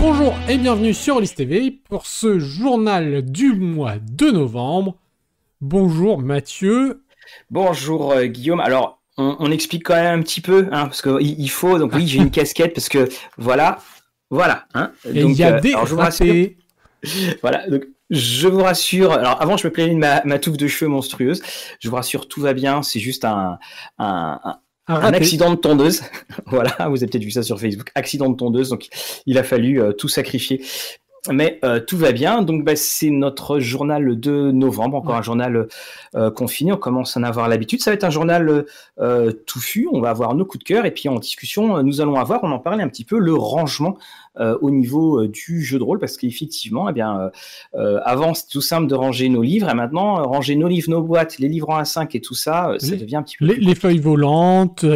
Bonjour et bienvenue sur Liste TV pour ce journal du mois de novembre. Bonjour Mathieu. Bonjour euh, Guillaume. Alors, on, explique quand même un petit peu, hein, parce qu'il il faut. Donc oui, j'ai une casquette parce que voilà, voilà. Hein. Et il y a euh, des alors, je vous rassure, Voilà. Donc je vous rassure. Alors avant, je me plaignais de ma, ma, touffe de cheveux monstrueuse. Je vous rassure, tout va bien. C'est juste un, un, un, accident de tondeuse. voilà, vous avez peut-être vu ça sur Facebook. Accident de tondeuse. Donc, il a fallu euh, tout sacrifier. Mais euh, tout va bien. Donc, bah, c'est notre journal de novembre, encore un journal euh, confiné. On commence à en avoir l'habitude. Ça va être un journal euh, touffu. On va avoir nos coups de cœur. Et puis, en discussion, nous allons avoir, on en parlait un petit peu, le rangement au niveau du jeu de rôle. Parce qu'effectivement, eh bien, avant, c'était tout simple de ranger nos livres. Et maintenant, ranger nos livres, nos boîtes, les livres en A5 et tout ça, ça devient un petit peu. Les, les feuilles volantes.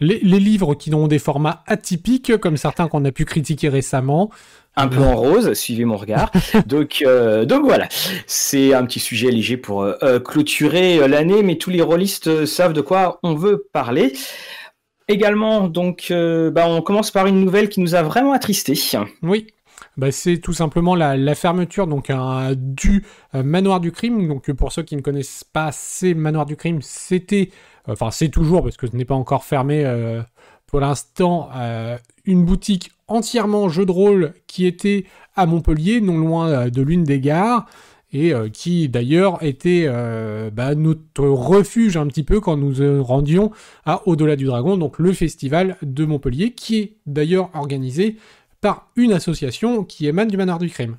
Les, les, livres qui ont des formats atypiques, comme certains qu'on a pu critiquer récemment, un peu en rose, suivez mon regard. donc, euh, donc voilà, c'est un petit sujet léger pour euh, euh, clôturer l'année, mais tous les rôlistes savent de quoi on veut parler. Également, donc, bah, on commence par une nouvelle qui nous a vraiment attristé. Oui. Bah, c'est tout simplement la, fermeture donc du manoir du crime. Donc pour ceux qui ne connaissent pas, c'est le manoir du crime. C'était, enfin c'est toujours parce que ce n'est pas encore fermé pour l'instant, une boutique entièrement jeu de rôle qui était à Montpellier, non loin euh, de l'une des gares, et euh, qui d'ailleurs était euh, bah, notre refuge un petit peu quand nous rendions à Au-delà du Dragon, donc le festival de Montpellier, qui est d'ailleurs organisé par une association qui émane du Manoir du Crime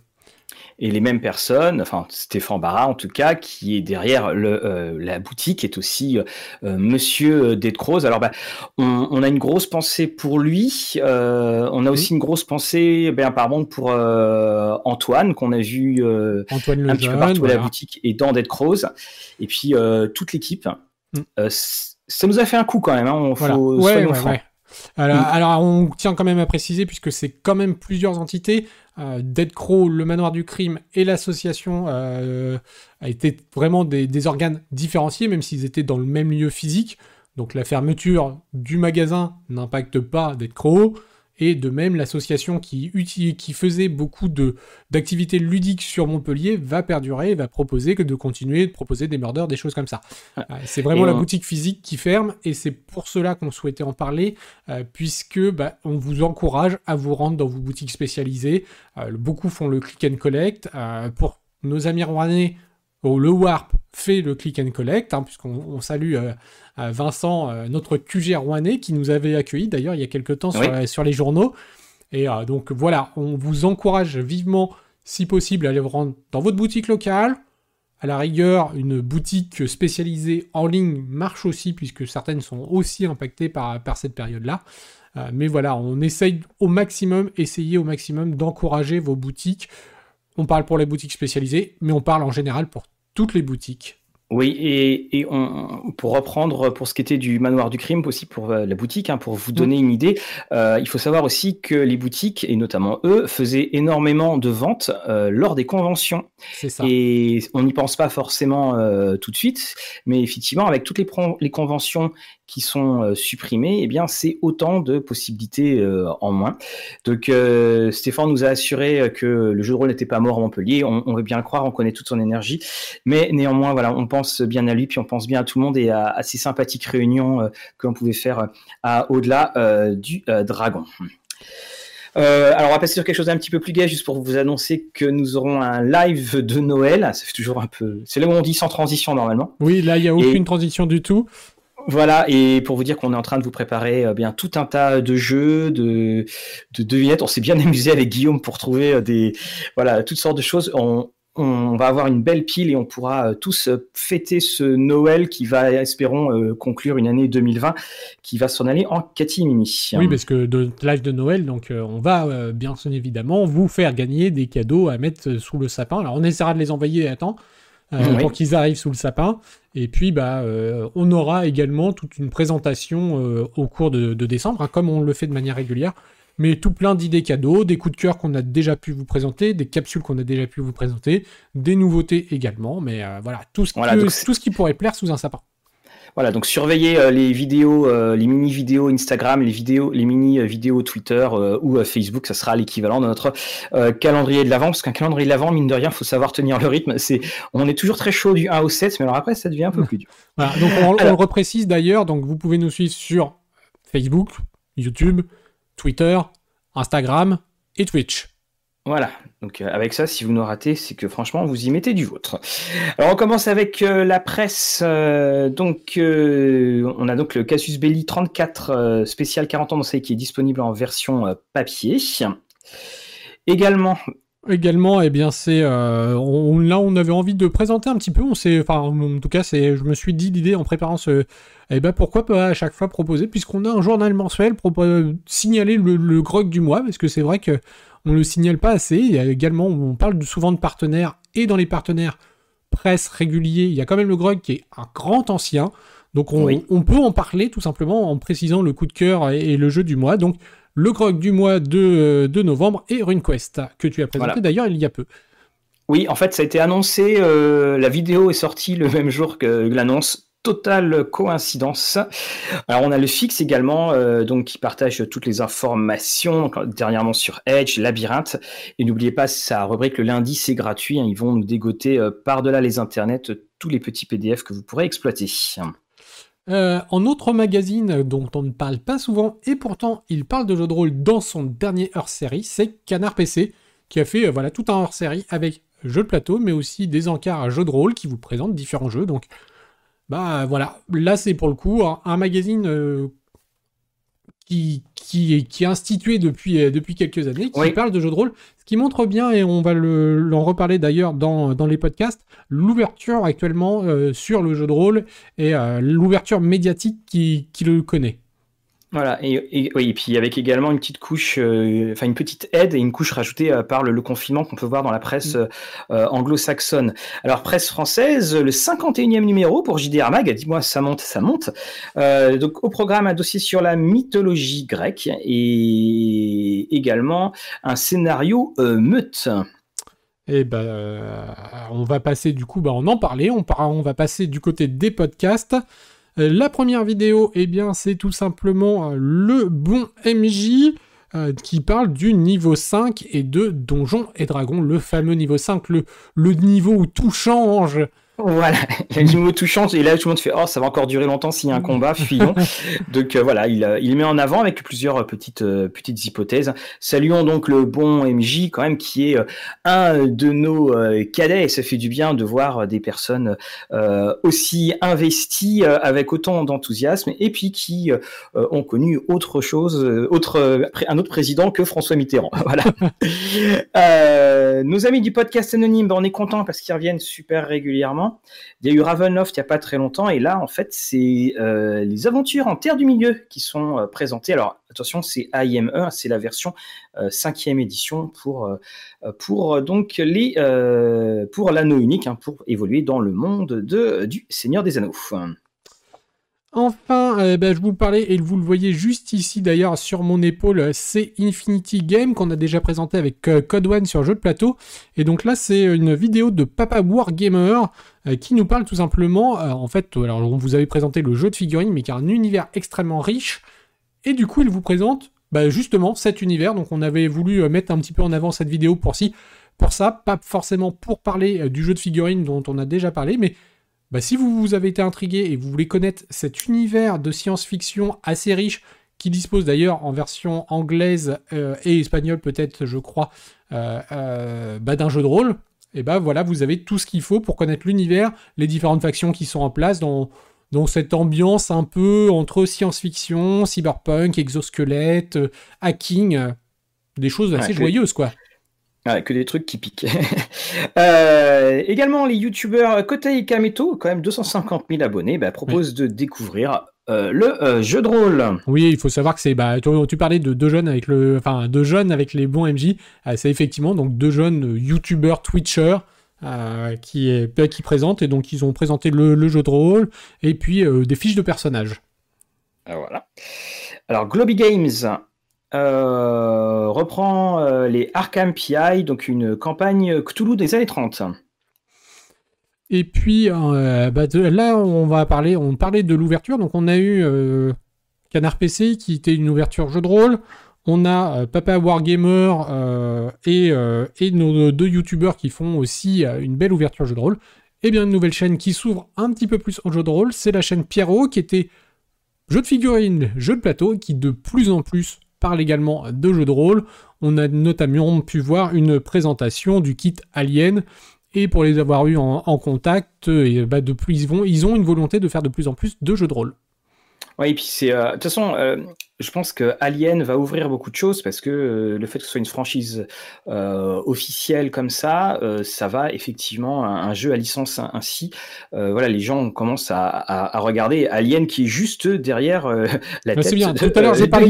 et les mêmes personnes, enfin Stéphane Barra en tout cas, qui est derrière le, euh, la boutique, est aussi euh, euh Monsieur Détcroze. Alors bah, on, on, a une grosse pensée pour lui, euh, on a aussi une grosse pensée, ben, pardon, pour Antoine qu'on a vu Antoine un petit peu partout à la boutique et dans Détcroze, et puis toute l'équipe. Mm. ça nous a fait un coup quand même, hein, on voilà. faut ouais, ouais, ouais. Alors, mm. alors, on tient quand même à préciser, puisque c'est quand même plusieurs entités, euh, Dead Crow, le manoir du crime et l'association euh, a été vraiment des, organes différenciés, même s'ils étaient dans le même lieu physique. Donc la fermeture du magasin n'impacte pas Dead Crow. Et de même, l'association qui, qui faisait beaucoup d'activités ludiques sur Montpellier va perdurer, va proposer que de continuer de proposer des murders, des choses comme ça. Euh, c'est vraiment la boutique physique qui ferme, et c'est pour cela qu'on souhaitait en parler, euh, puisque bah, on vous encourage à vous rendre dans vos boutiques spécialisées. Euh, beaucoup font le click and collect. pour nos amis rouennais, le Warp fait le click and collect, hein, puisqu'on salue euh, Vincent, euh, notre QG rouennais, qui nous avait accueillis d'ailleurs il y a quelques temps sur, les journaux. Et euh, donc voilà, on vous encourage vivement, si possible, à aller vous rendre dans votre boutique locale. À la rigueur, une boutique spécialisée en ligne marche aussi, puisque certaines sont aussi impactées par, par cette période-là. mais voilà, on essaye au maximum, essayer au maximum d'encourager vos boutiques on parle pour les boutiques spécialisées, mais on parle en général pour toutes les boutiques. Oui, et, on, pour reprendre pour ce qui était du manoir du crime, aussi pour euh, la boutique, hein, pour vous donner une idée, euh, il faut savoir aussi que les boutiques, et notamment eux, faisaient énormément de ventes euh, lors des conventions. C'est ça. Et on n'y pense pas forcément tout de suite, mais effectivement, avec toutes les, les conventions qui sont euh, supprimés, eh bien c'est autant de possibilités euh, en moins. Donc euh, Stéphane nous a assuré que le jeu de rôle n'était pas mort à Montpellier. On, veut bien le croire, on connaît toute son énergie, mais néanmoins voilà, on pense bien à lui, puis on pense bien à tout le monde et à, ces sympathiques réunions que l'on pouvait faire à au-delà du dragon. alors on va passer sur quelque chose d'un petit peu plus gai, juste pour vous annoncer que nous aurons un live de Noël. Ça fait toujours un peu, c'est là où on dit sans transition normalement. Oui, là il n'y a aucune transition du tout. Voilà, et pour vous dire qu'on est en train de vous préparer euh, bien tout un tas de jeux, de, de devinettes. On s'est bien amusé avec Guillaume pour trouver euh, des voilà toutes sortes de choses. On, on va avoir une belle pile et on pourra euh, tous fêter ce Noël qui va, espérons, conclure une année 2020 qui va s'en aller en catimini. Oui, parce que de live de Noël, donc on va bien évidemment vous faire gagner des cadeaux à mettre sous le sapin. Alors on essaiera de les envoyer à temps. Pour qu'ils arrivent sous le sapin. Et puis, bah, euh, on aura également toute une présentation euh, au cours de, décembre, hein, comme on le fait de manière régulière. Mais tout plein d'idées cadeaux, des coups de cœur qu'on a déjà pu vous présenter, des capsules qu'on a déjà pu vous présenter, des nouveautés également. Mais euh, voilà, tout ce, tout ce qui pourrait plaire sous un sapin. Voilà, donc surveillez euh, les vidéos, euh, les mini vidéos Instagram, les vidéos, les mini vidéos Twitter ou Facebook, ça sera l'équivalent de notre calendrier de l'avant, parce qu'un calendrier de l'avant, mine de rien, faut savoir tenir le rythme. C'est, on est toujours très chaud du 1 au 7, mais alors après, ça devient un peu plus dur. Voilà, donc on, on le reprécise d'ailleurs, donc vous pouvez nous suivre sur Facebook, YouTube, Twitter, Instagram et Twitch. Voilà, donc euh, avec ça, si vous nous ratez, c'est que franchement, vous y mettez du vôtre. Alors on commence avec euh, la presse. Euh, donc on a donc le Casus Belli 34 spécial 40 ans d'enseigne qui est disponible en version papier. Également. Également, eh bien c'est là on avait envie de présenter un petit peu. On s'est, enfin en tout cas c'est, je me suis dit l'idée en préparant ce, eh ben pourquoi pas à chaque fois proposer puisqu'on a un journal mensuel pour signaler le, le grog du mois parce que c'est vrai que on le signale pas assez. Il y a également, on parle souvent de partenaires, et dans les partenaires presse réguliers, il y a quand même le Grog qui est un grand ancien. Donc on, peut en parler tout simplement en précisant le coup de cœur et, le jeu du mois. Donc le Grog du mois de, de novembre et RuneQuest, que tu as présenté d'ailleurs il y a peu. Oui, en fait, ça a été annoncé, euh, la vidéo est sortie le même jour que l'annonce totale coïncidence. Alors on a le fixe également, euh, donc qui partage toutes les informations dernièrement sur Edge, Labyrinthe. Et n'oubliez pas sa rubrique le lundi, c'est gratuit. Hein. ils vont dégoter euh, par-delà les internets tous les petits PDF que vous pourrez exploiter. Euh, en autre magazine dont on ne parle pas souvent, et pourtant il parle de jeux de rôle dans son dernier hors-série, c'est Canard PC, qui a fait voilà tout un hors-série avec jeux de plateau, mais aussi des encarts à jeux de rôle qui vous présentent différents jeux. Donc bah voilà, là c'est pour le coup un, magazine euh, qui, qui, est, institué depuis, euh, depuis quelques années, qui parle de jeux de rôle, ce qui montre bien, et on va l'en reparler d'ailleurs dans, les podcasts, l'ouverture actuellement euh, sur le jeu de rôle et l'ouverture médiatique qui, qui le connaît. Voilà, et, oui, et puis avec également une petite couche, euh, enfin une petite aide et une couche rajoutée euh, par le, confinement qu'on peut voir dans la presse mm. euh, anglo-saxonne. Alors, presse française, le 51e numéro pour JDR Mag, dis-moi, ça monte, ça monte. donc, au programme, un dossier sur la mythologie grecque et également un scénario meute. Et eh ben, on va passer du coup, bah, on en parlait, on, on va passer du côté des podcasts. Euh, la première vidéo, eh bien, c'est tout simplement euh, le bon MJ euh, qui parle du niveau 5 et de Donjons et Dragons, le fameux niveau 5, le, le niveau où tout change. Voilà, le niveau tout change et là tout le monde fait oh ça va encore durer longtemps s'il y a un combat, fuyons. donc voilà, il, il met en avant avec plusieurs petites petites hypothèses. Saluons donc le bon MJ quand même qui est un de nos cadets et ça fait du bien de voir des personnes aussi investies avec autant d'enthousiasme et puis qui ont connu autre chose, autre un autre président que François Mitterrand. voilà. nos amis du podcast anonyme, ben, on est content parce qu'ils reviennent super régulièrement. Il y a eu Ravenloft il n'y a pas très longtemps, et là, en fait, c'est euh, les aventures en Terre du Milieu qui sont euh, présentées. Alors, attention, c'est AIME, c'est la version 5 cinquième édition pour, donc les l'anneau unique, hein, pour évoluer dans le monde de, du Seigneur des Anneaux. Enfin, euh, ben, je vous parlais, et vous le voyez juste ici d'ailleurs sur mon épaule, c'est Infinity Game qu'on a déjà présenté avec euh, Code One sur jeu de plateau. Et donc là, c'est une vidéo de Papa Wargamer euh, qui nous parle tout simplement, en fait, alors on vous avait présenté le jeu de figurines, mais qui a un univers extrêmement riche. Et du coup, il vous présente bah, justement cet univers. Donc on avait voulu mettre un petit peu en avant cette vidéo pour si, pour ça, pas forcément pour parler du jeu de figurines dont on a déjà parlé, mais bah, si vous, vous avez été intrigué et vous voulez connaître cet univers de science-fiction assez riche, qui dispose d'ailleurs en version anglaise euh, et espagnole peut-être, je crois, euh, euh, bah, d'un jeu de rôle, et bah voilà, vous avez tout ce qu'il faut pour connaître l'univers, les différentes factions qui sont en place dans, dans cette ambiance un peu entre science-fiction, cyberpunk, exosquelette, hacking, des choses assez joyeuses quoi que des trucs qui piquent. Euh, également, les youtubeurs Kotei et Kameto, quand même 250 000 abonnés, bah, proposent de découvrir euh, le euh, jeu de rôle. Oui, il faut savoir que c'est. Bah, tu, parlais de deux jeunes avec le, enfin deux jeunes avec les bons MJ. c'est effectivement donc deux jeunes youtubeurs Twitchers. qui, est, qui présentent et donc ils ont présenté le, jeu de rôle et puis des fiches de personnages. Ah, voilà. Alors Globy Games euh, reprend euh, les Arkham PI, donc une campagne Cthulhu des années 30. Et puis bah, là, on va parler, on parlait de l'ouverture. Donc on a eu Canard PC qui était une ouverture jeu de rôle. On a Papa Wargamer et, et, nos deux youtubeurs qui font aussi une belle ouverture jeu de rôle. Et bien une nouvelle chaîne qui s'ouvre un petit peu plus au jeu de rôle, c'est la chaîne Pierrot qui était jeu de figurines, jeu de plateau, qui de plus en plus parle également de jeux de rôle. On a notamment pu voir une présentation du kit Alien. Et pour les avoir eu en, contact, et bah depuis, ils, vont, ils ont une volonté de faire de plus en plus de jeux de rôle. Oui, et puis c'est. Euh, de toute façon, euh, je pense que Alien va ouvrir beaucoup de choses parce que euh, le fait que ce soit une franchise officielle comme ça, ça va effectivement un, jeu à licence ainsi. voilà, les gens commencent à, regarder Alien qui est juste derrière la tête. C'est bien. Tout à l'heure, j'ai parlé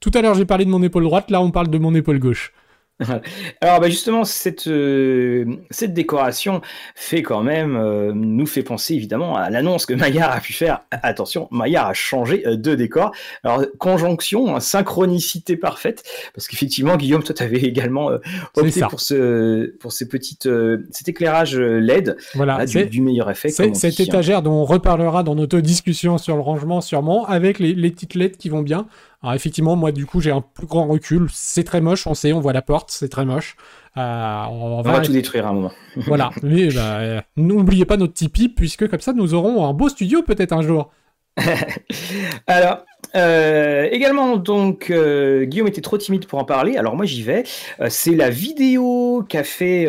tout à l'heure, j'ai parlé de mon épaule droite, là, on parle de mon épaule gauche. Alors bah justement, cette, euh, cette décoration fait quand même, euh, nous fait penser évidemment à l'annonce que Maillard a pu faire. Attention, Maillard a changé euh, de décor. Alors conjonction, hein, synchronicité parfaite, parce qu'effectivement, Guillaume, toi, tu avais également opté pour, ce, pour ces petites, cet éclairage LED voilà, du, meilleur effet. Cette hein. étagère dont on reparlera dans notre discussion sur le rangement sûrement, avec les, les petites LED qui vont bien. Alors effectivement, moi du coup j'ai un plus grand recul. C'est très moche, on sait, on voit la porte, c'est très moche. Euh, on, va, tout détruire à un moment. voilà, mais bah, n'oubliez pas notre Tipeee, puisque comme ça nous aurons un beau studio peut-être un jour. Alors, euh, également, donc, euh, Guillaume était trop timide pour en parler, alors moi j'y vais. Euh, c'est la vidéo qu'a fait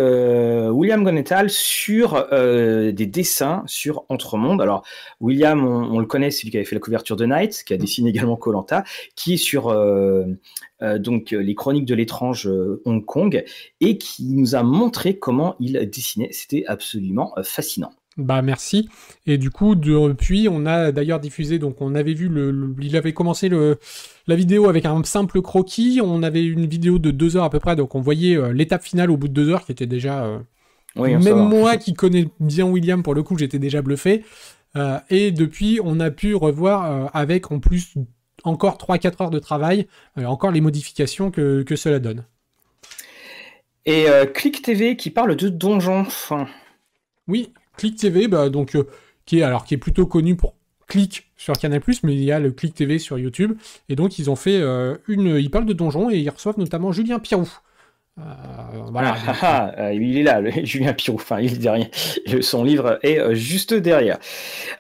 William Gonetal sur des dessins sur Entremonde. Alors, William, on, le connaît, c'est lui qui avait fait la couverture de Night, qui a dessiné également Colanta, qui est sur donc les chroniques de l'étrange Hong Kong et qui nous a montré comment il dessinait. C'était absolument fascinant. Bah merci. Et du coup, depuis, on a d'ailleurs diffusé, donc on avait vu, le, il avait commencé le, la vidéo avec un simple croquis, on avait une vidéo de deux heures à peu près, donc on voyait euh, l'étape finale au bout de deux heures qui était déjà... Euh, même moi qui connais bien William, pour le coup, j'étais déjà bluffé. Euh, et depuis, on a pu revoir avec en plus encore 3-4 heures de travail, encore les modifications que, que cela donne. Et Click TV qui parle de donjons. Oui, Click TV, bah, donc, euh, qui, est, alors, qui est plutôt connu pour Click sur Canal+, mais il y a le Click TV sur YouTube. Et donc, ils ont fait euh, une... Ils parlent de donjons et ils reçoivent notamment Julien Pirou. Euh, voilà. Ah, ah, ah, il est là, le, Julien Pirou. Enfin, il est derrière. Son livre est euh, juste derrière.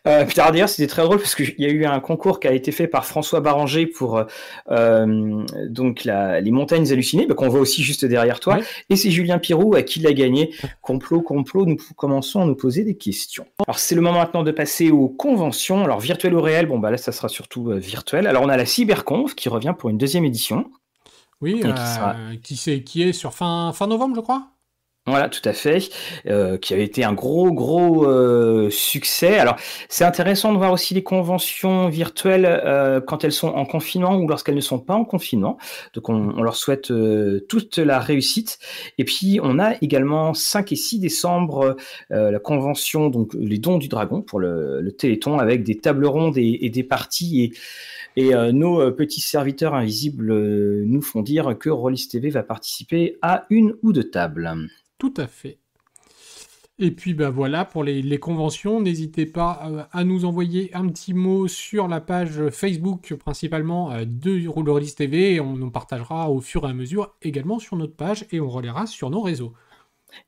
Euh, d'ailleurs, c'était très drôle parce qu'il y a eu un concours qui a été fait par François Baranger pour euh, donc la, les montagnes hallucinées, bah, qu'on voit aussi juste derrière toi. Et c'est Julien Pirou à qui l'a gagné. Complot, complot. Nous commençons à nous poser des questions. Alors, c'est le moment maintenant de passer aux conventions. Alors, virtuel ou réel, bon, bah là, ça sera surtout virtuel. Alors, on a la Cyberconf qui revient pour une deuxième édition. Oui, euh, qui, qui, est sur fin, fin novembre, je crois? Voilà, tout à fait, euh, qui avait été un gros, gros euh, succès. Alors, c'est intéressant de voir aussi les conventions virtuelles quand elles sont en confinement ou lorsqu'elles ne sont pas en confinement. Donc, on, leur souhaite toute la réussite. Et puis, on a également 5 et 6 décembre la convention, donc les dons du dragon pour le, Téléthon avec des tables rondes et, des parties et et euh, nos euh, petits serviteurs invisibles euh, nous font dire que Rollis TV va participer à une ou deux tables. Tout à fait. Et puis ben voilà, pour les, conventions, n'hésitez pas à nous envoyer un petit mot sur la page Facebook principalement de Rollis TV et on en partagera au fur et à mesure également sur notre page et on relaiera sur nos réseaux.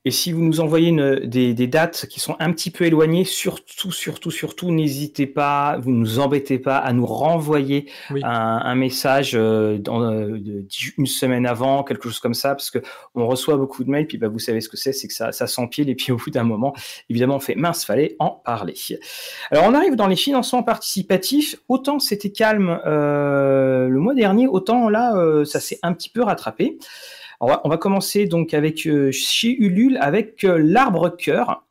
Et si vous nous envoyez des, dates qui sont un petit peu éloignées, surtout, surtout, surtout, n'hésitez pas, vous ne nous embêtez pas à nous renvoyer un, message euh, dans, euh, une semaine avant, quelque chose comme ça, parce que on reçoit beaucoup de mails, puis bah, vous savez ce que c'est, c'est que ça, ça s'empile, et puis au bout d'un moment, évidemment, on fait mince, fallait en parler. Alors on arrive dans les financements participatifs, autant c'était calme euh, le mois dernier, autant là, ça s'est un petit peu rattrapé. On va, commencer donc avec euh, chez Ulule avec euh, l'arbre cœur.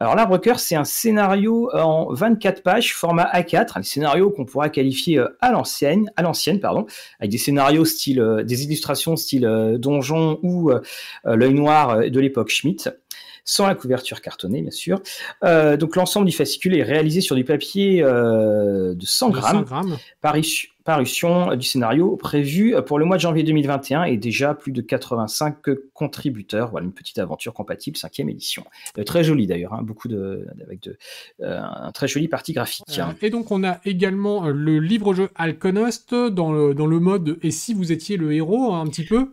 Alors l'arbre cœur, c'est un scénario en 24 pages, format A4, un scénario qu'on pourra qualifier euh, à l'ancienne, à l'ancienne pardon, avec des scénarios style, des illustrations style donjon ou l'œil noir de l'époque Schmitt. Sans la couverture cartonnée, bien sûr. donc l'ensemble du fascicule est réalisé sur du papier de 100 grammes, parution du scénario prévu pour le mois de janvier 2021 et déjà plus de 85 contributeurs. Voilà une petite aventure compatible, cinquième édition. très jolie d'ailleurs, hein, beaucoup de, avec de, un très joli parti graphique. et donc on a également le livre-jeu Alconost dans le, dans le mode et si vous étiez le héros un petit peu?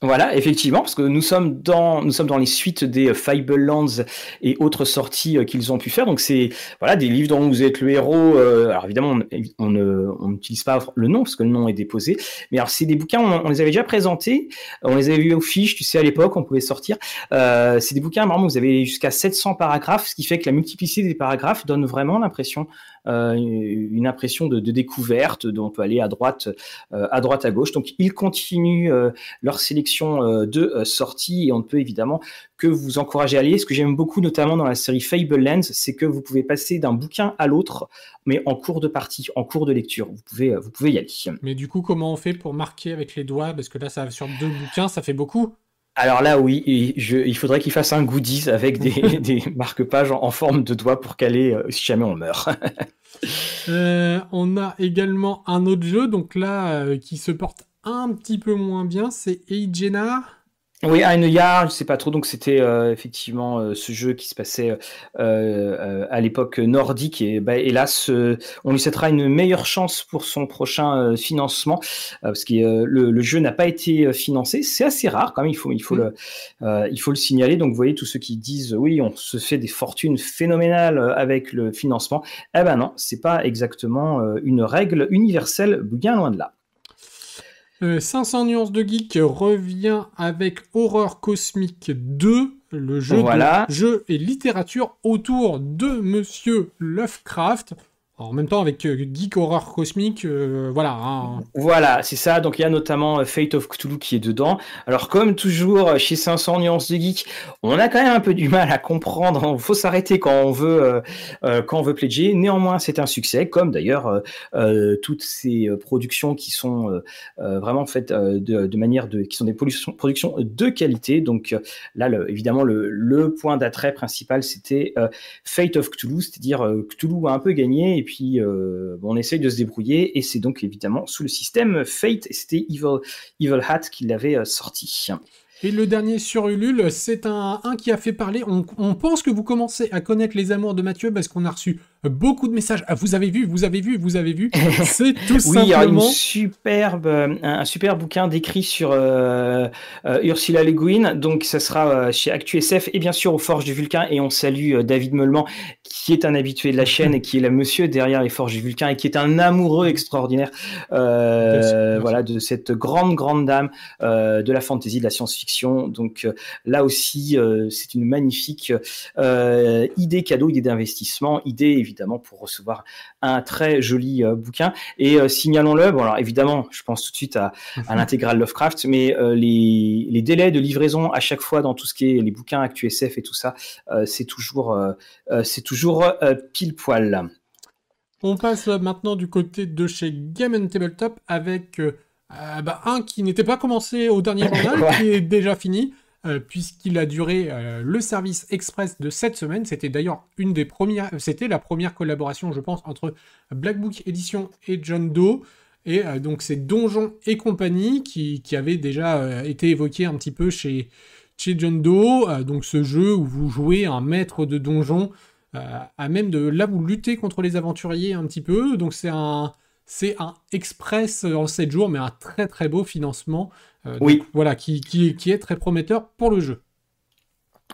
Voilà, effectivement, parce que nous sommes dans nous sommes dans les suites des Fablelands et autres sorties euh, qu'ils ont pu faire. Donc c'est voilà des livres dont vous êtes le héros. Euh, alors évidemment, on n'utilise pas le nom parce que le nom est déposé. Mais alors c'est des bouquins, on, les avait déjà présentés, on les avait vus aux fiches. Tu sais, à l'époque, on pouvait sortir. Euh, c'est des bouquins vraiment vous avez jusqu'à 700 paragraphes, ce qui fait que la multiplicité des paragraphes donne vraiment l'impression euh, une impression de, découverte, dont on peut aller à droite, euh, à droite, à gauche. Donc ils continuent euh, leur sélection de sorties et on ne peut évidemment que vous encourager à aller. Ce que j'aime beaucoup, notamment dans la série Fable Lands, c'est que vous pouvez passer d'un bouquin à l'autre, mais en cours de partie, en cours de lecture. Vous pouvez, vous pouvez y aller. Mais du coup, comment on fait pour marquer avec les doigts? Parce que là, ça sur deux bouquins, ça fait beaucoup. Alors là, oui, il faudrait qu'il fasse un goodies avec des, marque-pages en, forme de doigts pour caler si jamais on meurt. Euh, on a également un autre jeu, donc là, euh, qui se porte un petit peu moins bien, c'est Eigena. Oui, Jahr, je sais pas trop. Donc c'était euh, effectivement euh, ce jeu qui se passait euh, à l'époque nordique et bah, hélas, on lui souhaitera une meilleure chance pour son prochain financement parce que le, jeu n'a pas été financé. C'est assez rare quand même. Il faut il faut mm. le il faut le signaler. Donc vous voyez tous ceux qui disent oui, on se fait des fortunes phénoménales avec le financement. Eh ben non, c'est pas exactement une règle universelle, bien loin de là. 500 euh, nuances de geek revient avec Horreur Cosmique 2, le jeu, de jeu et littérature autour de Monsieur Lovecraft en même temps, avec euh, Geek Horror Cosmique, euh, voilà. Hein. Voilà, c'est ça. Donc il y a notamment euh, Fate of Cthulhu qui est dedans. Alors comme toujours chez 500 nuances de geek, on a quand même un peu du mal à comprendre. Il faut s'arrêter quand on veut quand on veut pledger. Néanmoins, c'est un succès, comme d'ailleurs toutes ces productions qui sont vraiment faites de, manière de, qui sont des productions, de qualité. Donc là, évidemment, le, point d'attrait principal, c'était Fate of Cthulhu, c'est-à-dire Cthulhu a un peu gagné. Puis euh, on essaye de se débrouiller et c'est donc évidemment sous le système Fate et c'était Evil, Hat qui l'avait euh, sorti. Et le dernier sur Ulule, c'est un, un qui a fait parler. On, on, pense que vous commencez à connaître les amours de Mathieu parce qu'on a reçu beaucoup de messages. Ah, vous avez vu, vous avez vu, vous avez vu. C'est tout oui, simplement. Une superbe, euh, un, super bouquin décrit sur euh, euh, Ursula Le Guin. Donc, ça sera chez ActuSF et bien sûr aux Forges du Vulcain. Et on salue David Meulement, qui est un habitué de la chaîne et qui est la monsieur derrière les Forges du Vulcain et qui est un amoureux extraordinaire voilà, de cette grande, grande dame de la fantasy, de la science-fiction. Donc, là aussi, c'est une magnifique idée cadeau, idée d'investissement, idée évidemment pour recevoir un très joli euh, bouquin. Et euh, signalons-le, bon alors évidemment, je pense tout de suite à, à l'intégrale Lovecraft, mais euh, les, les, délais de livraison à chaque fois dans tout ce qui est les bouquins ActuSF et tout ça, c'est toujours, c'est toujours pile poil. On passe maintenant du côté de chez Game Tabletop avec bah, un qui n'était pas commencé au dernier journal, qui est déjà fini. Euh, puisqu'il a duré euh, le service express de cette semaine. C'était d'ailleurs une des premières, c'était la première collaboration, je pense, entre Black Book Edition et John Doe. Et euh, donc c'est Donjon et compagnie qui, qui avait déjà été évoqué un petit peu chez, chez John Doe. donc ce jeu où vous jouez un maître de donjon, à même de là vous luttez contre les aventuriers un petit peu. Donc c'est un, c'est un express en 7 jours, mais un très très beau financement euh, oui. voilà, qui, qui, est très prometteur pour le jeu.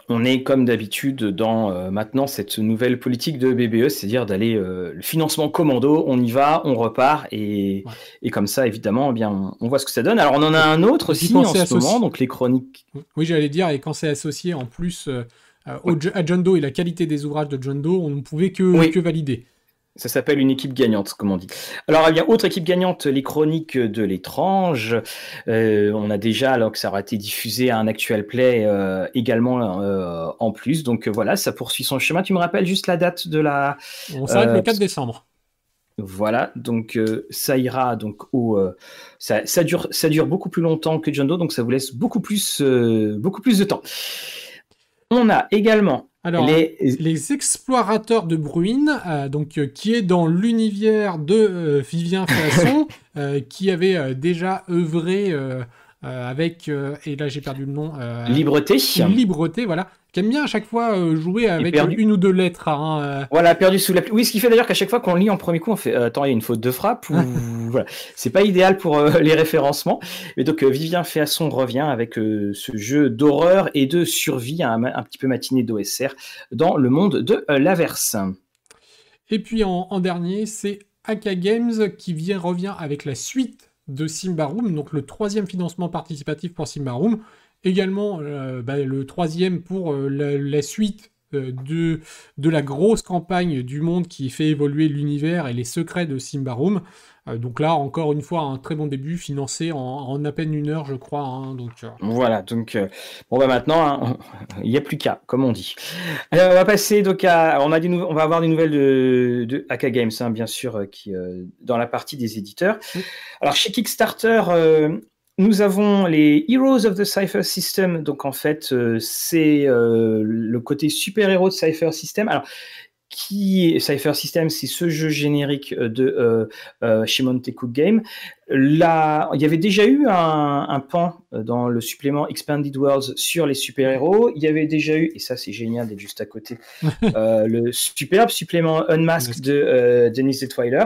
On est comme d'habitude dans euh, maintenant cette nouvelle politique de BBE, c'est-à-dire d'aller euh, le financement commando, on y va, on repart et, et comme ça évidemment, eh bien on, voit ce que ça donne. Alors on en a un autre aussi en ce moment, donc les chroniques. Oui, j'allais dire et quand c'est associé en plus à John Doe et la qualité des ouvrages de John Doe, on ne pouvait que, que valider. Ça s'appelle une équipe gagnante, comme on dit. Alors, il y a autre équipe gagnante, les chroniques de l'étrange. Euh, on a déjà, alors que ça aura été diffusé à un actual play euh, également euh, en plus. Donc voilà, ça poursuit son chemin. Tu me rappelles juste la date de la. On s'arrête le 4 décembre. Voilà, donc ça ira donc au. Ça, ça, dure, ça dure beaucoup plus longtemps que John Doe, donc ça vous laisse beaucoup plus, beaucoup plus de temps. On a également alors, les... explorateurs de Bruine, euh, donc euh, qui est dans l'univers de euh, Vivien Fasson, qui avait déjà œuvré avec, et là j'ai perdu le nom. Libreté. Libreté, voilà qui aime bien à chaque fois euh, jouer avec une ou deux lettres. Hein, euh. Voilà, perdu sous la pluie. Oui, ce qui fait d'ailleurs qu'à chaque fois qu'on lit en premier coup, on fait euh, attends, il y a une faute de frappe ou voilà. C'est pas idéal pour les référencements. Mais donc Vivien Féasson revient avec ce jeu d'horreur et de survie, un, petit peu matinée d'OSR dans le monde de l'averse. Et puis en, dernier, c'est Aka Games qui vient revient avec la suite de Simba Room, donc le troisième financement participatif pour Simba Room. Également, euh, bah, le troisième pour euh, la, suite euh, de, de la grosse campagne du monde qui fait évoluer l'univers et les secrets de Simbarum. Donc là, encore une fois, un très bon début, financé en, à peine une heure, je crois. Hein, donc, Voilà, donc bon, bah maintenant, hein, il n'y a plus qu'à, comme on dit. Alors, on va passer donc à. On, a des on va avoir des nouvelles de, de AK Games, hein, bien sûr, qui, dans la partie des éditeurs. Alors, chez Kickstarter, nous avons les Heroes of the Cypher System. Donc, en fait, euh, c'est euh, le côté super-héros de Cypher System. Alors, qui est Cypher System C'est ce jeu générique de euh, euh Montecook Game. Il y avait déjà eu un, un, pan dans le supplément Expanded Worlds sur les super-héros. Il y avait déjà eu, et ça c'est génial d'être juste à côté, euh, le superbe supplément Unmasked de euh, Dennis Detweiler.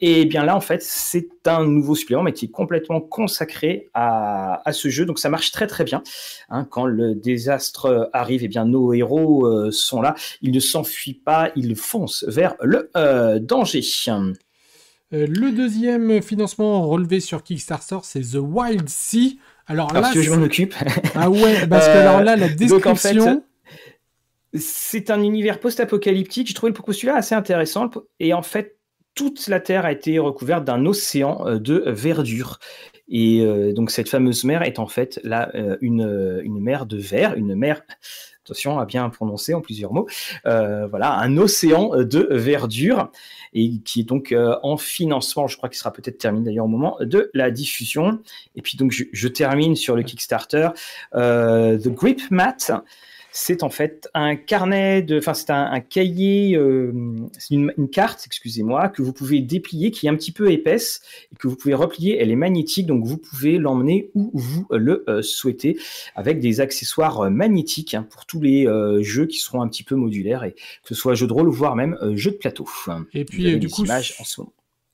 Et bien là, en fait, c'est un nouveau supplément, mais qui est complètement consacré à, à ce jeu. Donc ça marche très très bien. Hein, quand le désastre arrive, et eh bien nos héros euh, sont là. Ils ne s'enfuient pas, ils foncent vers le euh, danger. Euh, le deuxième financement relevé sur Kickstarter, c'est The Wild Sea. Alors là, que je m'en occupe. ah ouais, parce que alors là, la description. c'est un univers post-apocalyptique. Je trouvais pour celui-là assez intéressant. Et en fait, toute la Terre a été recouverte d'un océan euh, de verdure. Et euh, donc cette fameuse mer est en fait là une, une mer de verre, une mer attention à bien prononcer en plusieurs mots, voilà, un océan de verdure et qui est donc euh, en financement. Je crois qu'il sera peut-être terminé d'ailleurs au moment de la diffusion. Et puis donc je, termine sur le Kickstarter, euh, The Grip Mat c'est en fait un carnet de, enfin c'est un, cahier, euh, c'est une, carte, excusez-moi, que vous pouvez déplier, qui est un petit peu épaisse et que vous pouvez replier. Elle est magnétique, donc vous pouvez l'emmener où vous le euh, souhaitez, avec des accessoires euh, magnétiques hein, pour tous les jeux qui seront un petit peu modulaires et que ce soit jeu de rôle voire même jeu de plateau. Et puis du coup,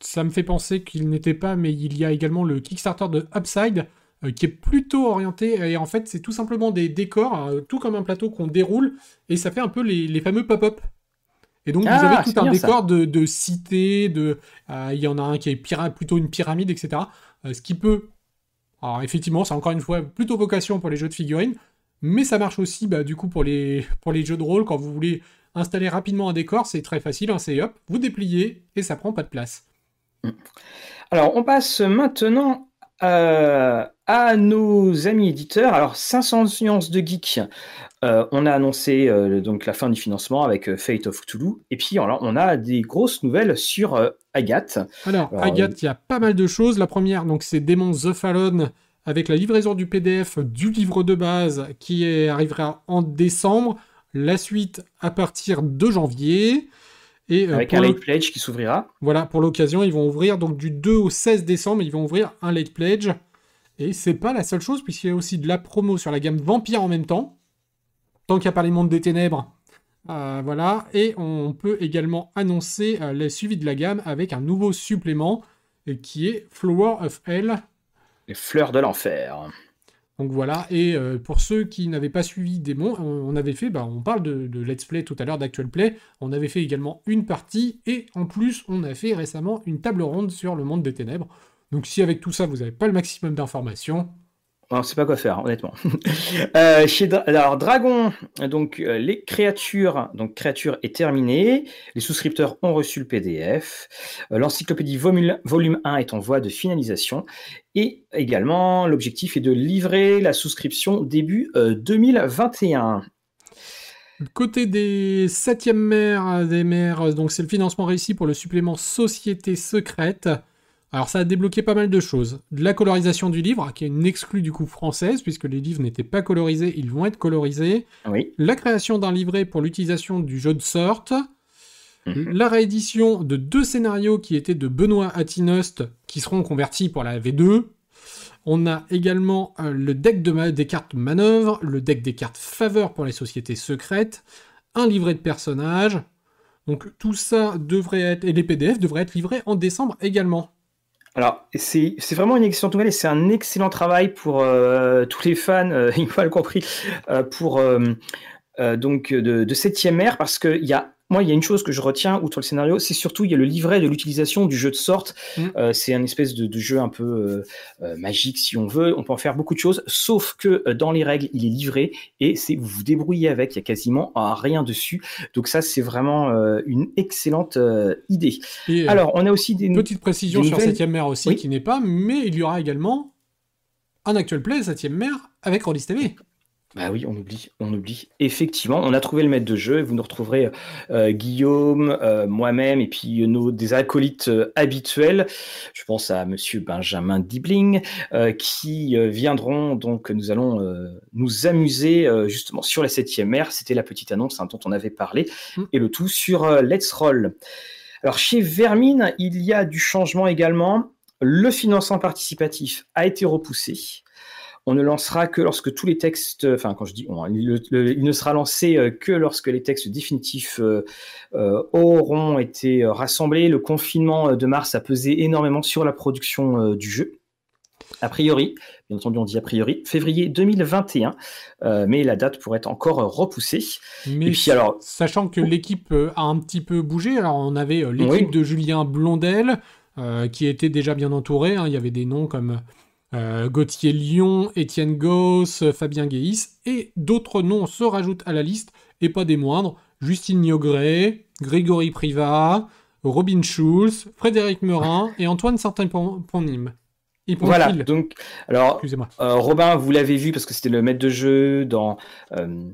ça me fait penser qu'il n'était pas, mais il y a également le Kickstarter de Upside qui est plutôt orienté, et en fait c'est tout simplement des décors, hein, tout comme un plateau qu'on déroule, et ça fait un peu les, fameux pop-up. Et donc vous ah, avez tout un décor de, cité, de, euh, il y en a un qui est plutôt une pyramide, etc. Euh, ce qui peut, alors effectivement c'est encore une fois plutôt vocation pour les jeux de figurines, mais ça marche aussi bah, du coup pour les, pour les jeux de rôle, quand vous voulez installer rapidement un décor, c'est très facile, hein, c'est hop, vous dépliez, et ça prend pas de place. Alors on passe maintenant euh, à nos amis éditeurs, alors 500 nuances de geek, euh, on a annoncé euh, donc la fin du financement avec Fate of Cthulhu, et puis alors, on a des grosses nouvelles sur Agathe. Alors, Agathe, il y a pas mal de choses. La première, donc c'est Demon The Fallen avec la livraison du PDF du livre de base qui arrivera en décembre. La suite à partir de janvier. Et, euh, Avec un late pledge qui s'ouvrira. Voilà, pour l'occasion, ils vont ouvrir donc du 2 au 16 décembre, ils vont ouvrir un late pledge. Et c'est pas la seule chose, puisqu'il y a aussi de la promo sur la gamme Vampire en même temps. Tant qu'il n'y a pas les mondes des ténèbres. Euh, voilà. Et on peut également annoncer euh, le suivi de la gamme avec un nouveau supplément qui est Flower of Hell. Les fleurs de l'enfer. Donc voilà, et euh, pour ceux qui n'avaient pas suivi Démon, on, avait fait, bah, on parle de, Let's Play tout à l'heure, d'Actual Play, on avait fait également une partie, et en plus, on a fait récemment une table ronde sur le monde des ténèbres. Donc si avec tout ça, vous n'avez pas le maximum d'informations, on ne sait pas quoi faire, honnêtement. Euh, chez alors, Dragon, donc euh, les créatures, donc créatures est terminé. Les souscripteurs ont reçu le PDF. Euh, l'encyclopédie volume, volume 1 est en voie de finalisation. Et également, l'objectif est de livrer la souscription début 2021. Côté des septièmes maires, des maires, donc c'est le financement réussi pour le supplément Société secrète. Alors ça a débloqué pas mal de choses. De la colorisation du livre, qui est une exclue du coup française, puisque les livres n'étaient pas colorisés, ils vont être colorisés. Oui. La création d'un livret pour l'utilisation du jeu de sorte. Mhm. La réédition de deux scénarios qui étaient de Benoît Atinost, qui seront convertis pour la V2. On a également euh, le deck de des cartes manœuvre, le deck des cartes faveur pour les sociétés secrètes, un livret de personnages. Donc tout ça devrait être, et les PDF devraient être livrés en décembre également. Alors, c'est vraiment une excellente nouvelle et c'est un excellent travail pour euh, tous les fans, euh, il mal compris, euh, pour euh, donc de, de 7ème ère parce que il y a moi, il y a une chose que je retiens outre le scénario, c'est surtout il y a le livret de l'utilisation du jeu de sorte. Mm. Euh, c'est un espèce de, de jeu un peu euh, euh, magique si on veut. On peut en faire beaucoup de choses, sauf que euh, dans les règles, il est livré et c'est vous vous débrouillez avec. Il y a quasiment rien dessus. Donc ça, c'est vraiment une excellente idée. Et Alors, on a aussi des petite précision des sur nouvelles- 7ème mer aussi, Oui. qui n'est pas, mais il y aura également un actual play 7ème mer avec Rollis TV. Bah oui, on oublie, on oublie. Effectivement, on a trouvé le maître de jeu et vous nous retrouverez euh, Guillaume, euh, moi-même et puis euh, nos des acolytes euh, habituels. Je pense à Monsieur Benjamin Dibling euh, qui viendront donc. Nous allons euh, nous amuser euh, justement sur la septième ère. C'était la petite annonce hein, dont on avait parlé Mm. et le tout sur Let's Roll. Alors chez Vermine, il y a du changement également. Le financement participatif a été repoussé. On ne lancera que lorsque tous les textes, enfin quand je dis on, il, le- il ne sera lancé euh, que lorsque les textes définitifs euh, euh, auront été rassemblés. Le confinement de mars a pesé énormément sur la production du jeu. A priori, bien entendu on dit a priori, février 2021, euh, mais la date pourrait être encore repoussée. Mais Et puis alors, sachant que l'équipe a un petit peu bougé, alors on avait l'équipe Oui. de Julien Blondel, euh, qui était déjà bien entourée. hein. Il y avait des noms comme euh, Gauthier Lyon, Étienne Gauss, Fabien Guéhis, et d'autres noms se rajoutent à la liste, et pas des moindres. Justine Niogré, Grégory Privat, Robin Schulz, Frédéric Merin et Antoine Sartin-Ponim. voilà, donc, alors Excusez-moi. Euh, Robin, vous l'avez vu parce que c'était le maître de jeu dans euh,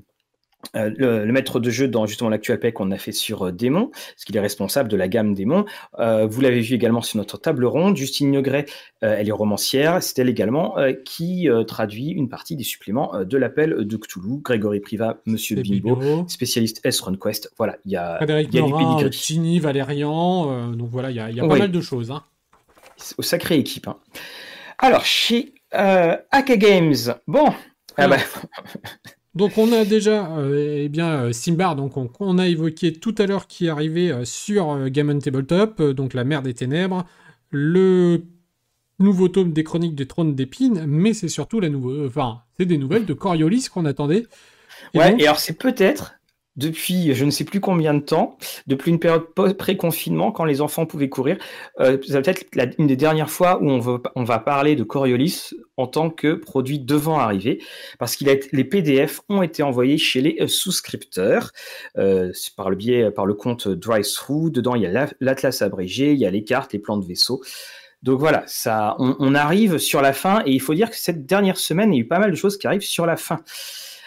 euh, le, le maître de jeu dans justement l'actuel pack qu'on a fait sur euh, Démon, parce qu'il est responsable de la gamme Démon. Euh, vous l'avez vu également sur notre table ronde. Justine Niogret, euh, elle est romancière. C'est elle également qui traduit une partie des suppléments de l'appel de Cthulhu. Grégory Privat, Monsieur Bimbo, spécialiste S-Run Quest. Voilà, il y a, Frédéric y a. Chini, Valérian, donc voilà, il y a, il y a pas Oui. mal de choses. hein. Au sacrée équipe. hein. Alors, chez euh, Aka Games, bon. Ah bah, Donc on a déjà euh, eh bien euh, Simbar, donc on, on a évoqué tout à l'heure qui est arrivé euh, sur Gammon Tabletop, donc la mer des ténèbres, le nouveau tome des chroniques des trônes d'épines, mais c'est surtout la nouveau, enfin c'est des nouvelles de Coriolis qu'on attendait. Et Ouais, donc, et alors c'est peut-être depuis je ne sais plus combien de temps, depuis une période pré-confinement, quand les enfants pouvaient courir, euh, c'est peut-être une des dernières fois où on va, parler de Coriolis en tant que produit devant arriver, parce été- les PDF ont été envoyés chez les euh, souscripteurs euh, par le biais, par le compte Drythrough. Dedans, il y a la- l'atlas abrégé, il y a les cartes, les plans de vaisseau. Donc voilà, ça, on arrive sur la fin et il faut dire que cette dernière semaine, il y a eu pas mal de choses qui arrivent sur la fin.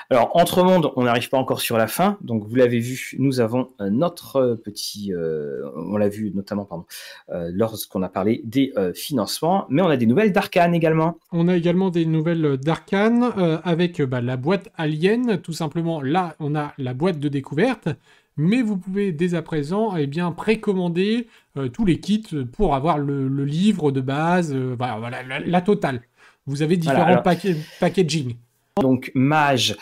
Alors, entre mondes, on n'arrive pas encore sur la fin. Donc, vous l'avez vu, nous avons notre euh, petit. euh, on l'a vu notamment, pardon, euh, lorsqu'on a parlé des euh, financements. Mais on a des nouvelles d'Arkane également. on a également des nouvelles d'Arkane avec bah, la boîte Alien, tout simplement. Là, on a la boîte de découverte, mais vous pouvez dès à présent eh bien précommander tous les kits pour avoir le, le livre de base, voilà, la, la totale. Vous avez différents Voilà, alors- paquets- packaging. Donc, Mage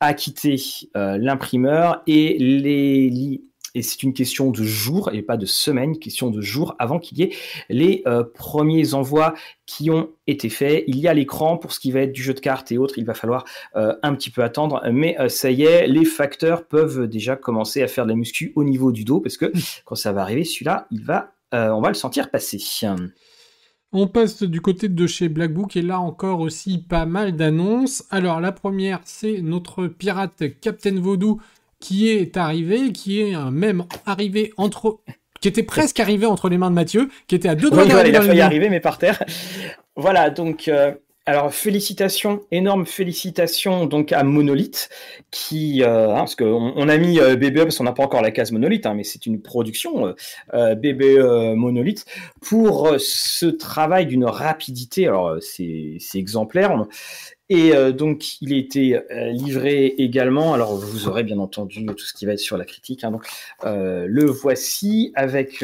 a quitté euh, l'imprimeur et les et c'est une question de jours et pas de semaines, question de jours avant qu'il y ait les euh, premiers envois qui ont été faits. Il y a l'écran pour ce qui va être du jeu de cartes et autres, il va falloir euh, un petit peu attendre, mais euh, ça y est, les facteurs peuvent déjà commencer à faire de la muscu au niveau du dos parce que quand ça va arriver, celui-là, il va, on va le sentir passer. On passe du côté de chez Black Book et là encore aussi pas mal d'annonces. Alors la première, c'est notre pirate Captain Vaudou qui est arrivé, qui est même arrivé entre... qui était presque arrivé entre les mains de Mathieu, qui était à deux doigts Oui, voilà, d'arriver il a failli arriver, mais par terre. Voilà, donc euh, alors félicitations, énormes félicitations donc à Monolith qui, euh, hein, parce qu'on on a mis euh, BBE parce qu'on n'a pas encore la case Monolith, hein, mais c'est une production euh, euh BBE Monolith pour ce travail d'une rapidité. Alors c'est exemplaire. Et donc, il a été livré également. Alors, vous aurez bien entendu tout ce qui va être sur la critique. Hein, donc, le voici avec